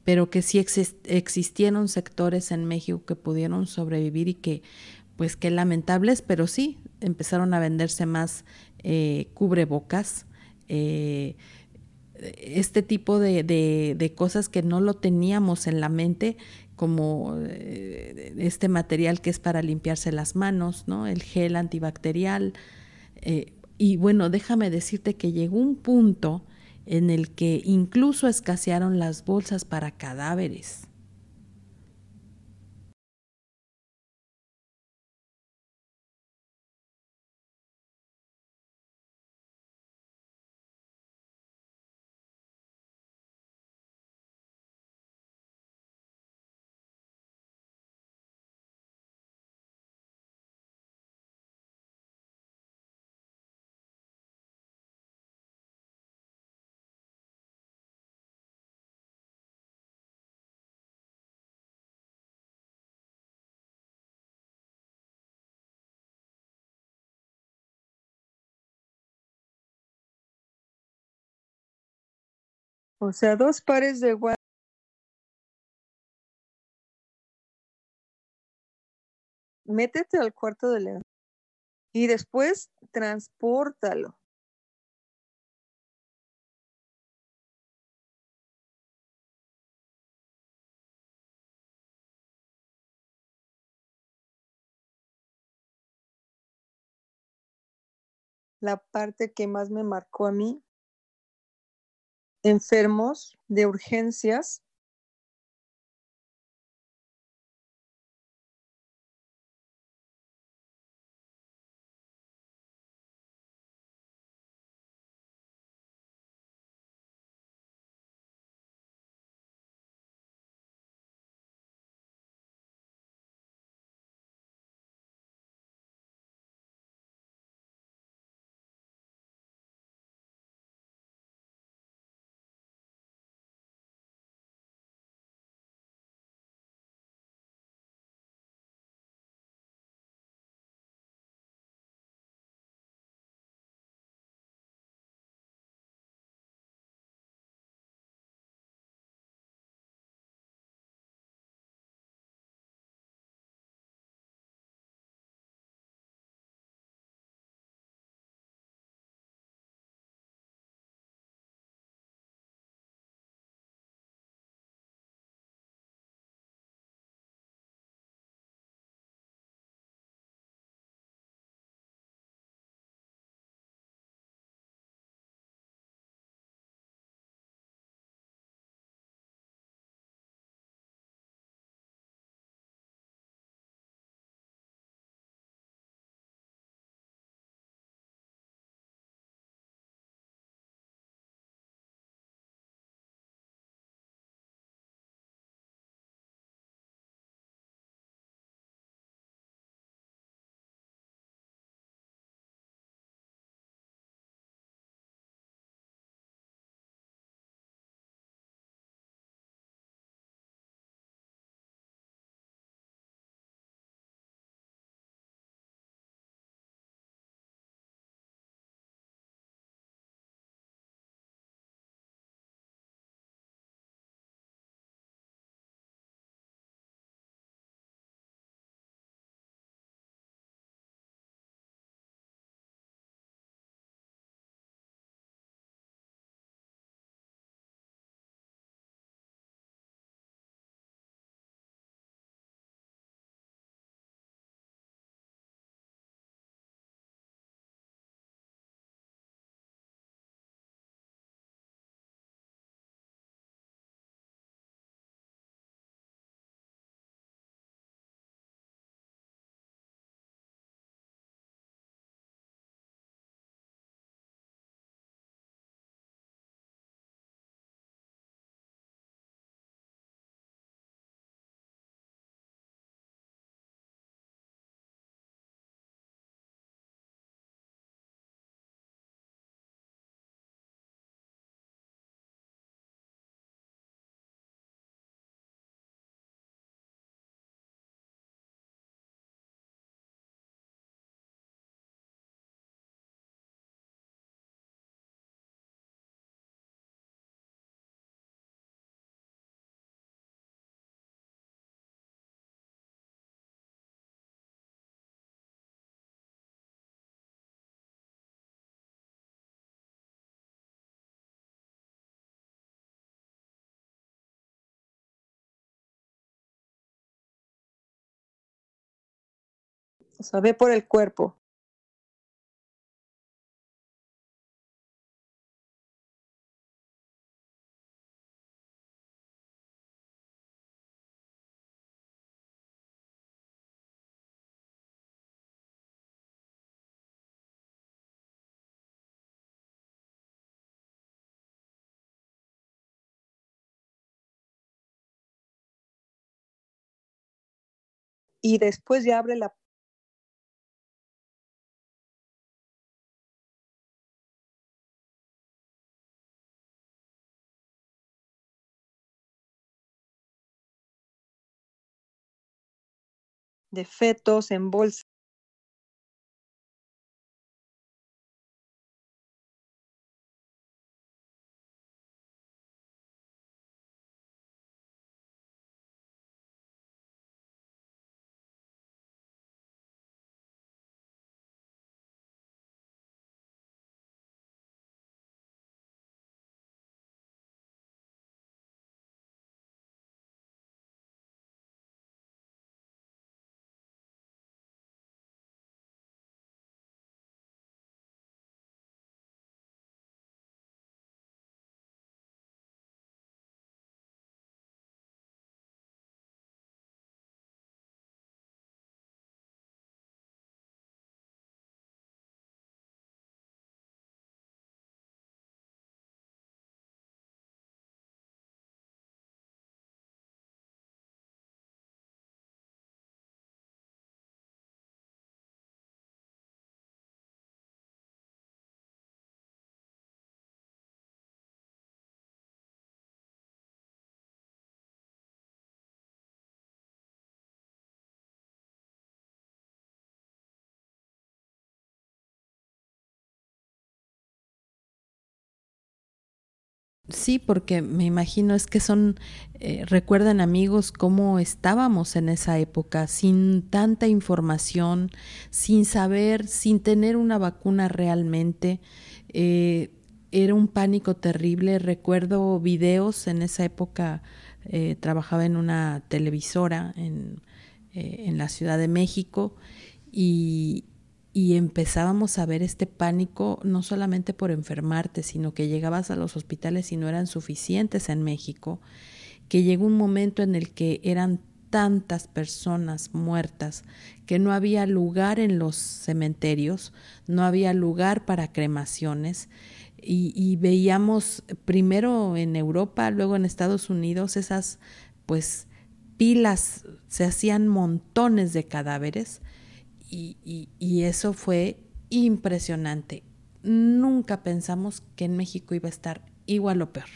pero que sí exist existieron sectores en México que pudieron sobrevivir y que, pues, qué lamentables, pero sí, empezaron a venderse más eh, cubrebocas, eh, este tipo de, de, cosas que no lo teníamos en la mente, como eh, este material que es para limpiarse las manos, ¿no? El gel antibacterial. Eh, y bueno, déjame decirte que llegó un punto en el que incluso escasearon las bolsas para cadáveres. O sea, dos pares de guantes. Métete al cuarto del y después transpórtalo. La parte que más me marcó a mí, enfermos de urgencias O por el cuerpo. Y después ya abre la de fetos en bolsa. Sí, porque me imagino es que son, eh, recuerdan amigos cómo estábamos en esa época, sin tanta información, sin saber, sin tener una vacuna realmente. Eh, era un pánico terrible. Recuerdo videos en esa época, eh, trabajaba en una televisora en, en la Ciudad de México y, y empezábamos a ver este pánico no solamente por enfermarte, sino que llegabas a los hospitales y no eran suficientes en México, que llegó un momento en el que eran tantas personas muertas que no había lugar en los cementerios, no había lugar para cremaciones y, veíamos primero en Europa, luego en Estados Unidos esas pues pilas, se hacían montones de cadáveres y, eso fue impresionante. Nunca pensamos que en México iba a estar igual o peor.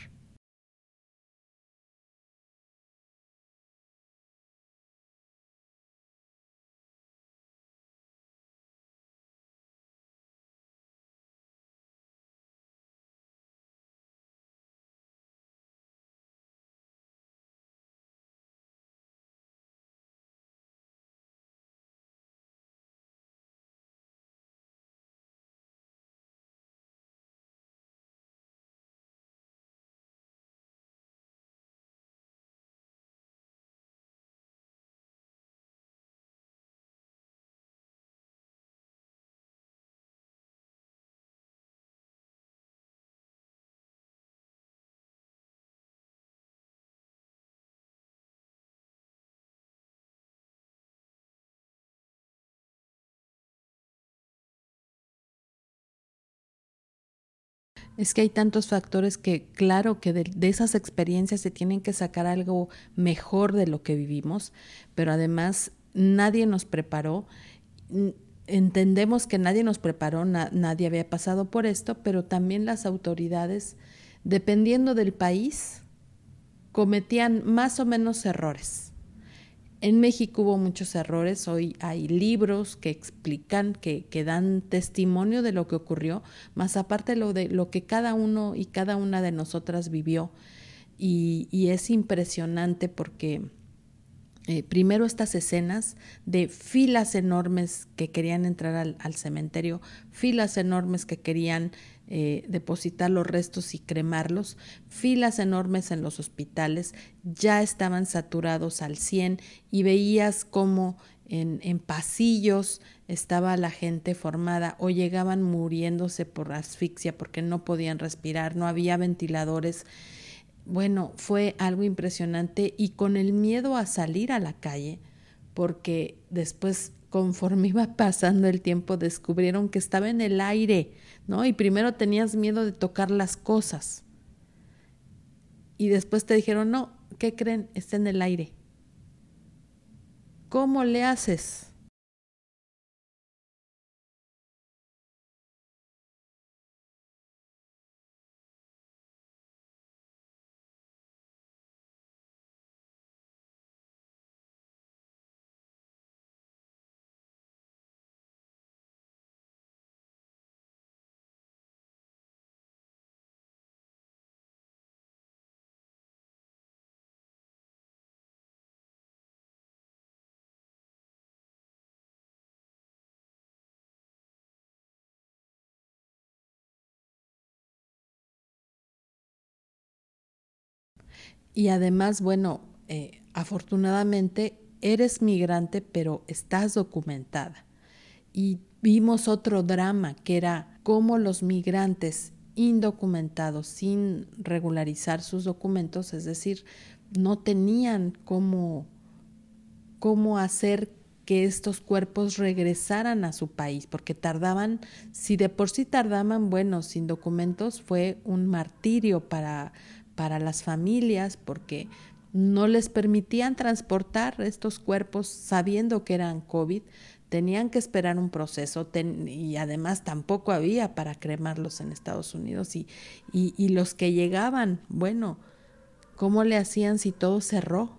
Es que hay tantos factores que, claro, que de, esas experiencias se tienen que sacar algo mejor de lo que vivimos, pero además nadie nos preparó. Entendemos que nadie nos preparó, nadie había pasado por esto, pero también las autoridades, dependiendo del país, cometían más o menos errores. En México hubo muchos errores, hoy hay libros que explican, que, que, dan testimonio de lo que ocurrió, más aparte lo de lo que cada uno y cada una de nosotras vivió. Y, y es impresionante porque eh, primero estas escenas de filas enormes que querían entrar al, al cementerio, filas enormes que querían eh, depositar los restos y cremarlos, filas enormes en los hospitales, ya estaban saturados al 100 y veías como en, en pasillos estaba la gente formada o llegaban muriéndose por asfixia porque no podían respirar, no había ventiladores. Bueno, fue algo impresionante y con el miedo a salir a la calle, porque después conforme iba pasando el tiempo, descubrieron que estaba en el aire, ¿no? Y primero tenías miedo de tocar las cosas. Y después te dijeron, no, ¿qué creen? Está en el aire. ¿Cómo le haces? Y además, bueno, eh, afortunadamente eres migrante, pero estás documentada. Y vimos otro drama que era cómo los migrantes indocumentados, sin regularizar sus documentos, es decir, no tenían cómo, cómo hacer que estos cuerpos regresaran a su país, porque tardaban, si de por sí tardaban, bueno, sin documentos fue un martirio para, para las familias porque no les permitían transportar estos cuerpos sabiendo que eran COVID, tenían que esperar un proceso y además tampoco había para cremarlos en Estados Unidos y, y, y los que llegaban, bueno, ¿cómo le hacían si todo cerró?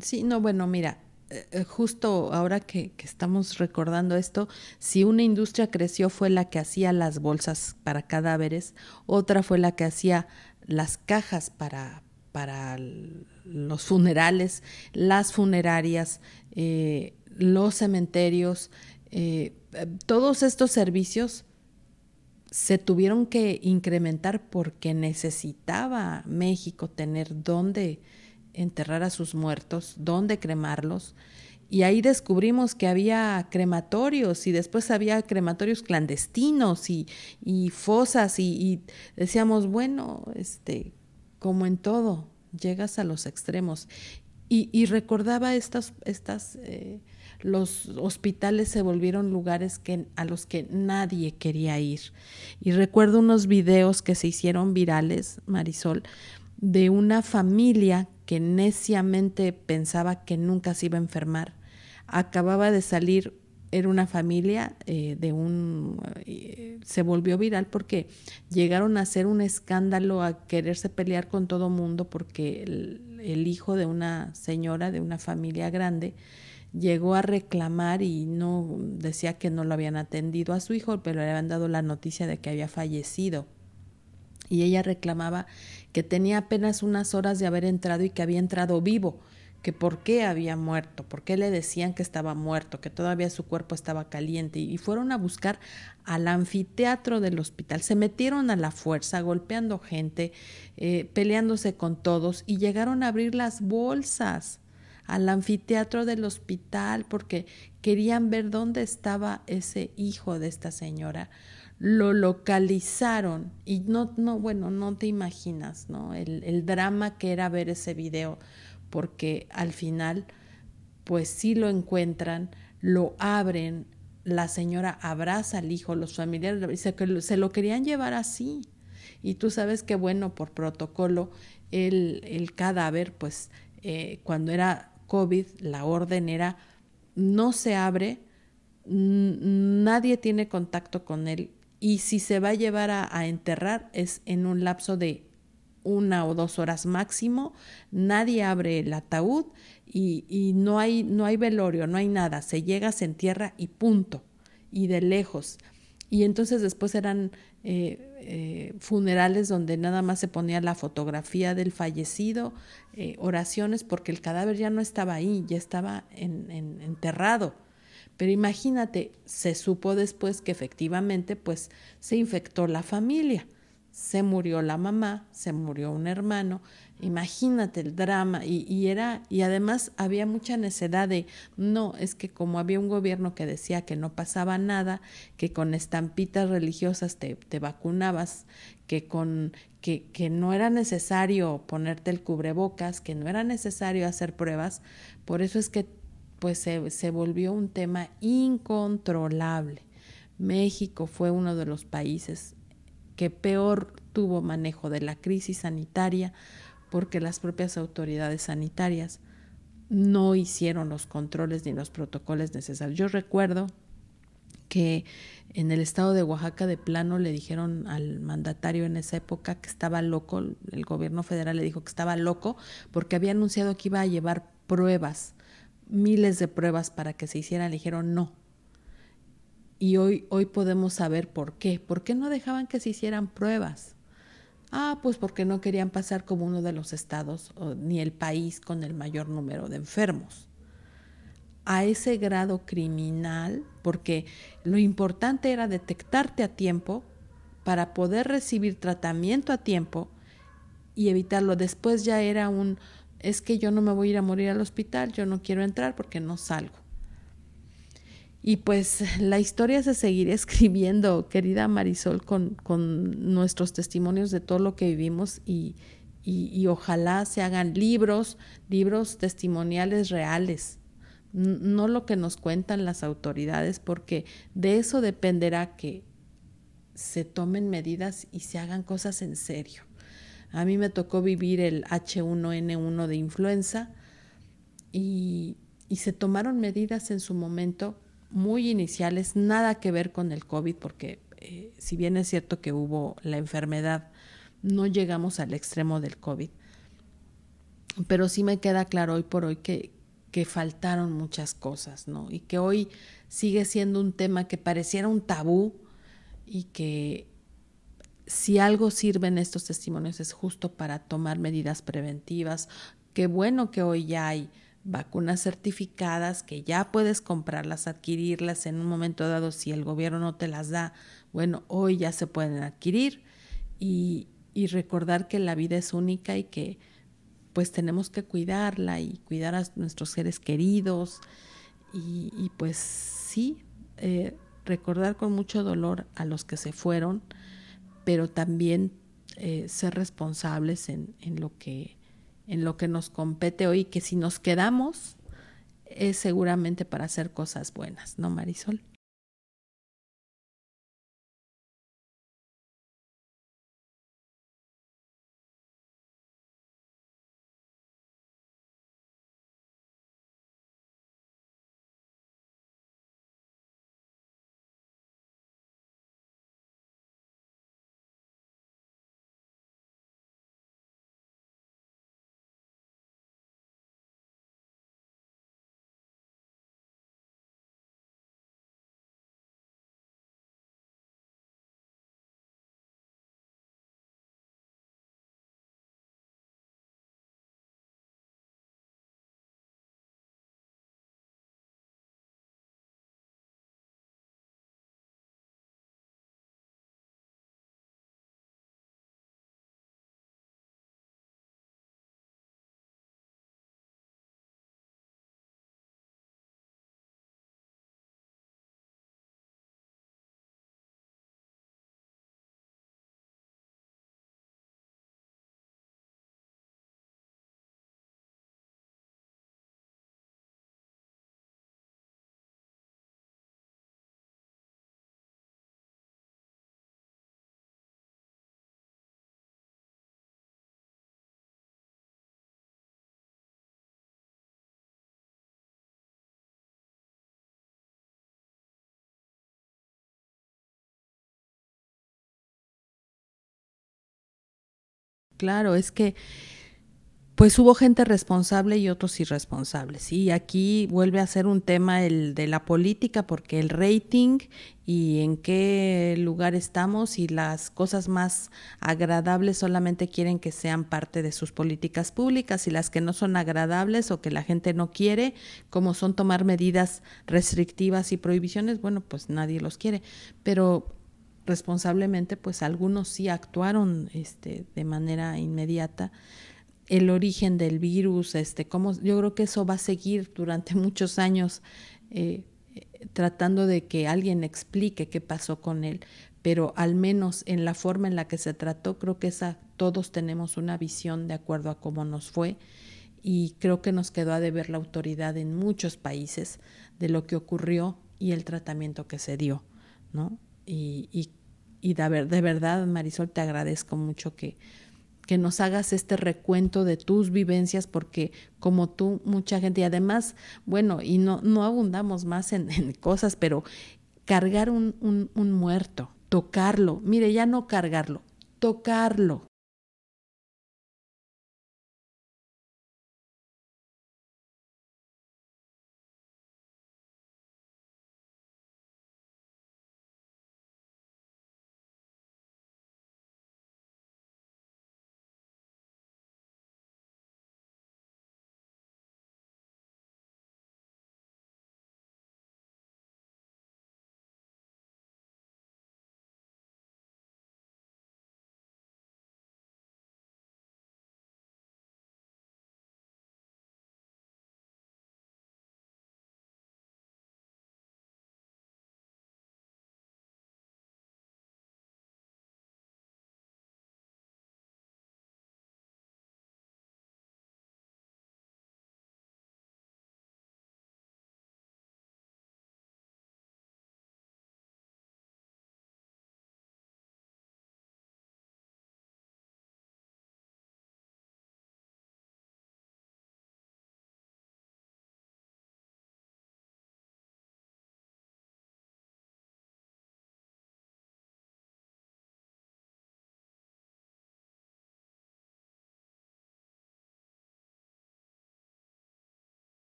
Sí, no, bueno, mira, eh, eh, justo ahora que, estamos recordando esto, si una industria creció fue la que hacía las bolsas para cadáveres, otra fue la que hacía las cajas para, para los funerales, las funerarias, eh, los cementerios, todos estos servicios se tuvieron que incrementar porque necesitaba México tener dónde enterrar a sus muertos, dónde cremarlos. Y ahí descubrimos que había crematorios y después había crematorios clandestinos y, fosas y, decíamos, bueno, este, como en todo, llegas a los extremos. Y, recordaba estas, estas eh, los hospitales se volvieron lugares que, a los que nadie quería ir. Y recuerdo unos videos que se hicieron virales, Marisol, de una familia que neciamente pensaba que nunca se iba a enfermar. Acababa de salir, era una familia eh, de un... Eh, se volvió viral porque llegaron a hacer un escándalo, a quererse pelear con todo mundo porque el hijo de una señora, de una familia grande, llegó a reclamar y no decía que no lo habían atendido a su hijo, pero le habían dado la noticia de que había fallecido. Y ella reclamaba que tenía apenas unas horas de haber entrado y que había entrado vivo, que por qué había muerto, por qué le decían que estaba muerto, que todavía su cuerpo estaba caliente y fueron a buscar al anfiteatro del hospital, se metieron a la fuerza, golpeando gente, eh, peleándose con todos y llegaron a abrir las bolsas al anfiteatro del hospital porque querían ver dónde estaba ese hijo de esta señora. Lo localizaron y no, no, bueno, no te imaginas, ¿no? El, el drama que era ver ese video, porque al final, pues sí lo encuentran, lo abren, la señora abraza al hijo, los familiares se lo querían llevar así. Y tú sabes que, bueno, por protocolo, el, el cadáver, pues eh, cuando era COVID, la orden era no se abre, nadie tiene contacto con él y si se va a llevar a, enterrar es en un lapso de una o dos horas máximo, nadie abre el ataúd y, y, no, hay, no hay velorio, no hay nada, se llega, se entierra y punto, y de lejos. Y entonces después eran eh, eh, funerales donde nada más se ponía la fotografía del fallecido, eh, oraciones, porque el cadáver ya no estaba ahí, ya estaba en, enterrado. Pero imagínate, se supo después que efectivamente pues se infectó la familia. Se murió la mamá, se murió un hermano, imagínate el drama. Y, era y además había mucha necedad de no es que como había un gobierno que decía que no pasaba nada, que con estampitas religiosas te, te vacunabas, que con que, que no era necesario ponerte el cubrebocas, que no era necesario hacer pruebas, por eso es que pues se, volvió un tema incontrolable. México fue uno de los países que peor tuvo manejo de la crisis sanitaria porque las propias autoridades sanitarias no hicieron los controles ni los protocolos necesarios. Yo recuerdo que en el estado de Oaxaca de plano le dijeron al mandatario en esa época que estaba loco, el gobierno federal le dijo que estaba loco porque había anunciado que iba a llevar pruebas, miles de pruebas para que se hicieran, le dijeron no, y hoy, hoy podemos saber por qué. ¿Por qué no dejaban que se hicieran pruebas? Ah, pues porque no querían pasar como uno de los estados ni el país con el mayor número de enfermos. A ese grado criminal, porque lo importante era detectarte a tiempo para poder recibir tratamiento a tiempo y evitarlo. Después ya era un, es que yo no me voy a ir a morir al hospital, yo no quiero entrar porque no salgo. Y pues la historia se seguirá escribiendo, querida Marisol, con, con nuestros testimonios de todo lo que vivimos y, y, ojalá se hagan libros, libros testimoniales reales, no lo que nos cuentan las autoridades, porque de eso dependerá que se tomen medidas y se hagan cosas en serio. A mí me tocó vivir el H1N1 de influenza y, se tomaron medidas en su momento muy iniciales, nada que ver con el COVID, porque eh, si bien es cierto que hubo la enfermedad, no llegamos al extremo del COVID. pero sí me queda claro hoy por hoy que faltaron muchas cosas, ¿no? Y que hoy sigue siendo un tema que pareciera un tabú y que si algo sirven estos testimonios es justo para tomar medidas preventivas. Qué bueno que hoy ya hay vacunas certificadas, que ya puedes comprarlas, adquirirlas en un momento dado si el gobierno no te las da. Bueno, hoy ya se pueden adquirir y, recordar que la vida es única y que pues tenemos que cuidarla y cuidar a nuestros seres queridos y, pues sí, eh, recordar con mucho dolor a los que se fueron, pero también eh, ser responsables en, en, lo que, en lo que nos compete hoy, que si nos quedamos es seguramente para hacer cosas buenas, ¿no, Marisol? Claro, es que pues hubo gente responsable y otros irresponsables. Y aquí vuelve a ser un tema el de la política, porque el rating y en qué lugar estamos y las cosas más agradables solamente quieren que sean parte de sus políticas públicas y las que no son agradables o que la gente no quiere, como son tomar medidas restrictivas y prohibiciones, bueno, pues nadie los quiere. Pero responsablemente, pues algunos sí actuaron este, de manera inmediata. El origen del virus, este, cómo, yo creo que eso va a seguir durante muchos años eh, tratando de que alguien explique qué pasó con él, pero al menos en la forma en la que se trató, creo que esa, todos tenemos una visión de acuerdo a cómo nos fue y creo que nos quedó a deber la autoridad en muchos países de lo que ocurrió y el tratamiento que se dio, ¿no? Y, y, y de, de, verdad, Marisol, te agradezco mucho que, que nos hagas este recuento de tus vivencias, porque como tú, mucha gente, y además, bueno, y no, no abundamos más en, en cosas, pero cargar un, un, un muerto, tocarlo, mire, ya no cargarlo, tocarlo,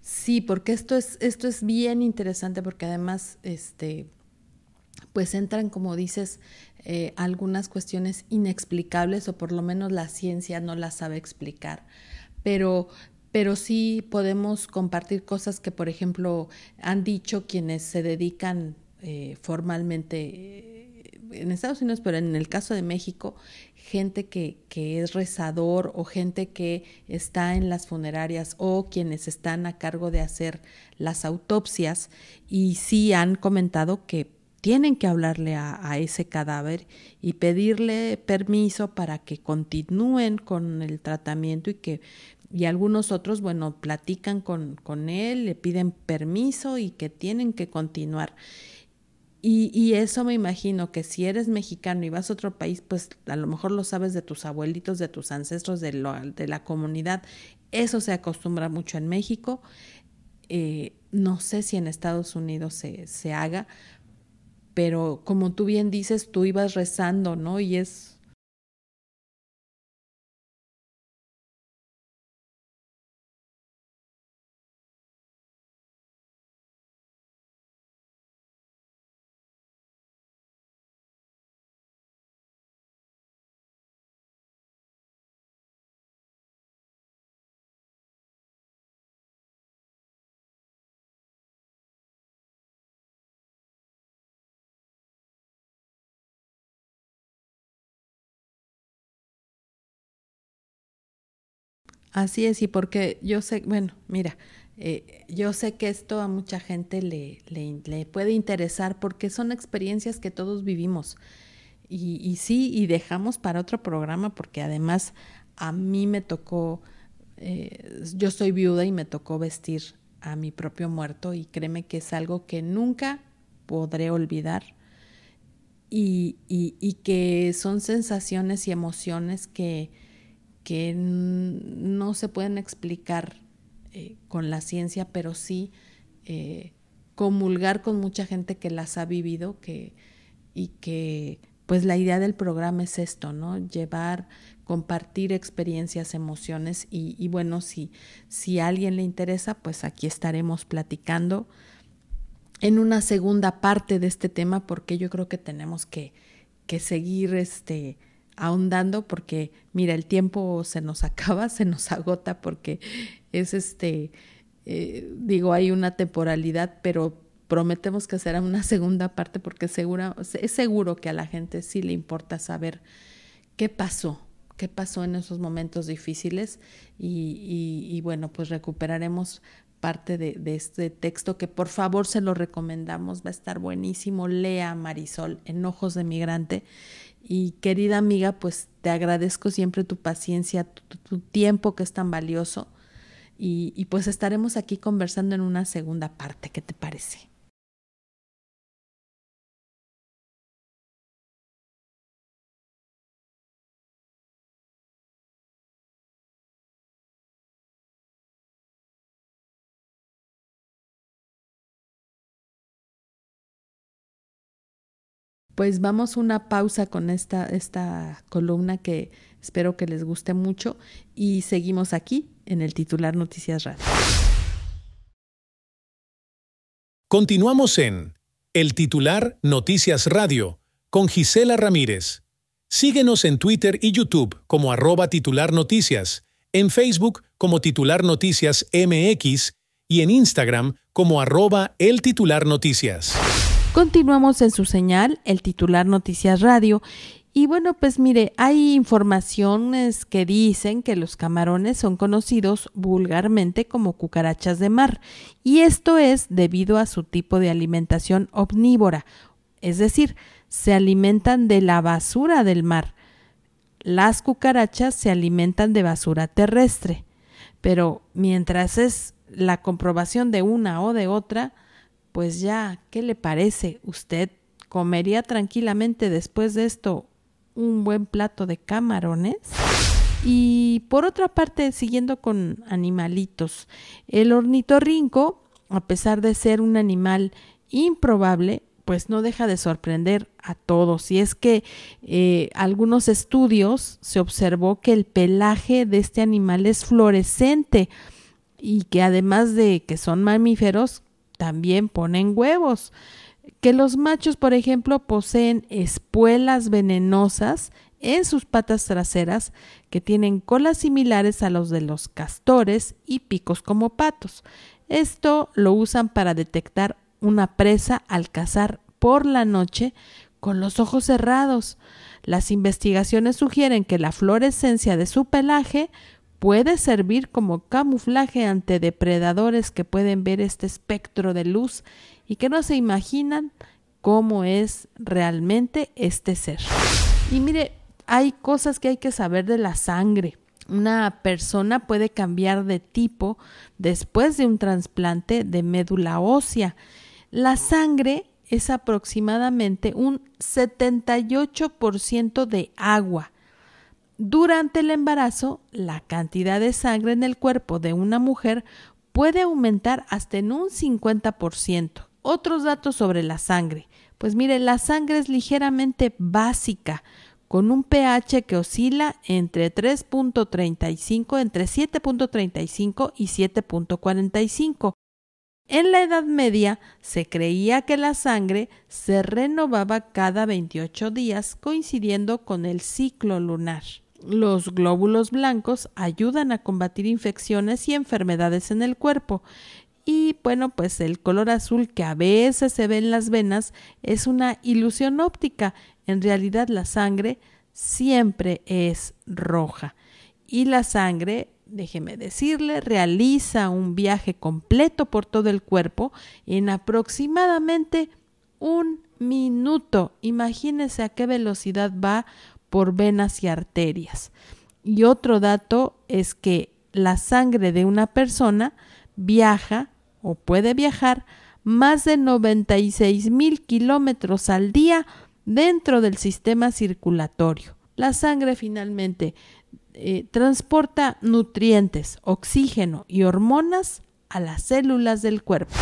Sí, porque esto es, esto es bien interesante porque además, este, pues entran, como dices, eh, algunas cuestiones inexplicables o por lo menos la ciencia no las sabe explicar. Pero, pero sí podemos compartir cosas que, por ejemplo, han dicho quienes se dedican eh, formalmente en Estados Unidos, pero en el caso de México, gente que, que, es rezador o gente que está en las funerarias o quienes están a cargo de hacer las autopsias y sí han comentado que tienen que hablarle a, ese cadáver y pedirle permiso para que continúen con el tratamiento y que y algunos otros, bueno, platican con, con él, le piden permiso y que tienen que continuar. Y, y, eso me imagino que si eres mexicano y vas a otro país, pues a lo mejor lo sabes de tus abuelitos, de tus ancestros, de, lo, de la comunidad. Eso se acostumbra mucho en México. Eh, no sé si en Estados Unidos se, se haga, pero como tú bien dices, tú ibas rezando, ¿no? Y es Así es, y porque yo sé, bueno, mira, eh, yo sé que esto a mucha gente le, le, puede interesar porque son experiencias que todos vivimos. Y, y, sí, y dejamos para otro programa porque además a mí me tocó, eh, yo soy viuda y me tocó vestir a mi propio muerto y créeme que es algo que nunca podré olvidar y, y, y que son sensaciones y emociones que que no se pueden explicar eh, con la ciencia, pero sí eh, comulgar con mucha gente que las ha vivido que, y que pues la idea del programa es esto, ¿no? Llevar, compartir experiencias, emociones y, bueno, si, si a alguien le interesa, pues aquí estaremos platicando en una segunda parte de este tema porque yo creo que tenemos que, que seguir este, ahondando porque, mira, el tiempo se nos acaba, se nos agota porque es este, eh, digo, hay una temporalidad, pero prometemos que será una segunda parte porque segura, es seguro que a la gente sí le importa saber qué pasó, qué pasó en esos momentos difíciles y, bueno, pues recuperaremos parte de, de, este texto que por favor se lo recomendamos, va a estar buenísimo, lea Marisol, Enojos de Migrante y querida amiga, pues te agradezco siempre tu paciencia, tu, tiempo que es tan valioso. Y, y pues estaremos aquí conversando en una segunda parte. ¿Qué te parece? Pues vamos una pausa con esta, esta columna que espero que les guste mucho y seguimos aquí en el titular Noticias Radio. Continuamos en El titular Noticias Radio con Gisela Ramírez. Síguenos en Twitter y YouTube como arroba titular noticias, en Facebook como titular noticias MX y en Instagram como arroba el titular noticias. Continuamos en su señal, el titular Noticias Radio. Y bueno, pues mire, hay informaciones que dicen que los camarones son conocidos vulgarmente como cucarachas de mar, y esto es debido a su tipo de alimentación omnívora, es decir, se alimentan de la basura del mar. Las cucarachas se alimentan de basura terrestre, pero mientras es la comprobación de una o de otra, pues ya, ¿qué le parece? ¿Usted comería tranquilamente después de esto un buen plato de camarones? Y por otra parte, siguiendo con animalitos, el ornitorrinco, a pesar de ser un animal improbable, pues no deja de sorprender a todos. Y es que eh, algunos estudios se observó que el pelaje de este animal es fluorescente y que además de que son mamíferos, también ponen huevos. Que los machos, por ejemplo, poseen espuelas venenosas en sus patas traseras que tienen colas similares a los de los castores y picos como patos. Esto lo usan para detectar una presa al cazar por la noche con los ojos cerrados. Las investigaciones sugieren que la fluorescencia de su pelaje puede servir como camuflaje ante depredadores que pueden ver este espectro de luz y que no se imaginan cómo es realmente este ser. Y mire, hay cosas que hay que saber de la sangre. Una persona puede cambiar de tipo después de un trasplante de médula ósea. La sangre es aproximadamente un 78% de agua. Durante el embarazo, la cantidad de sangre en el cuerpo de una mujer puede aumentar hasta en un 50%. Otros datos sobre la sangre. Pues mire, la sangre es ligeramente básica, con un pH que oscila entre 3.35, entre 7.35 y 7.45. En la Edad Media se creía que la sangre se renovaba cada 28 días coincidiendo con el ciclo lunar. Los glóbulos blancos ayudan a combatir infecciones y enfermedades en el cuerpo. Y bueno, pues el color azul que a veces se ve en las venas es una ilusión óptica. En realidad la sangre siempre es roja. Y la sangre déjeme decirle, realiza un viaje completo por todo el cuerpo en aproximadamente un minuto. Imagínese a qué velocidad va por venas y arterias. Y otro dato es que la sangre de una persona viaja o puede viajar más de 96 mil kilómetros al día dentro del sistema circulatorio. La sangre finalmente eh, transporta nutrientes, oxígeno y hormonas a las células del cuerpo.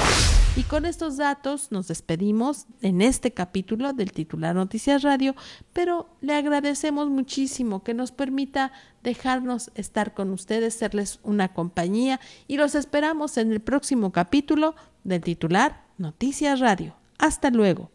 Y con estos datos nos despedimos en este capítulo del titular Noticias Radio, pero le agradecemos muchísimo que nos permita dejarnos estar con ustedes, serles una compañía y los esperamos en el próximo capítulo del titular Noticias Radio. Hasta luego.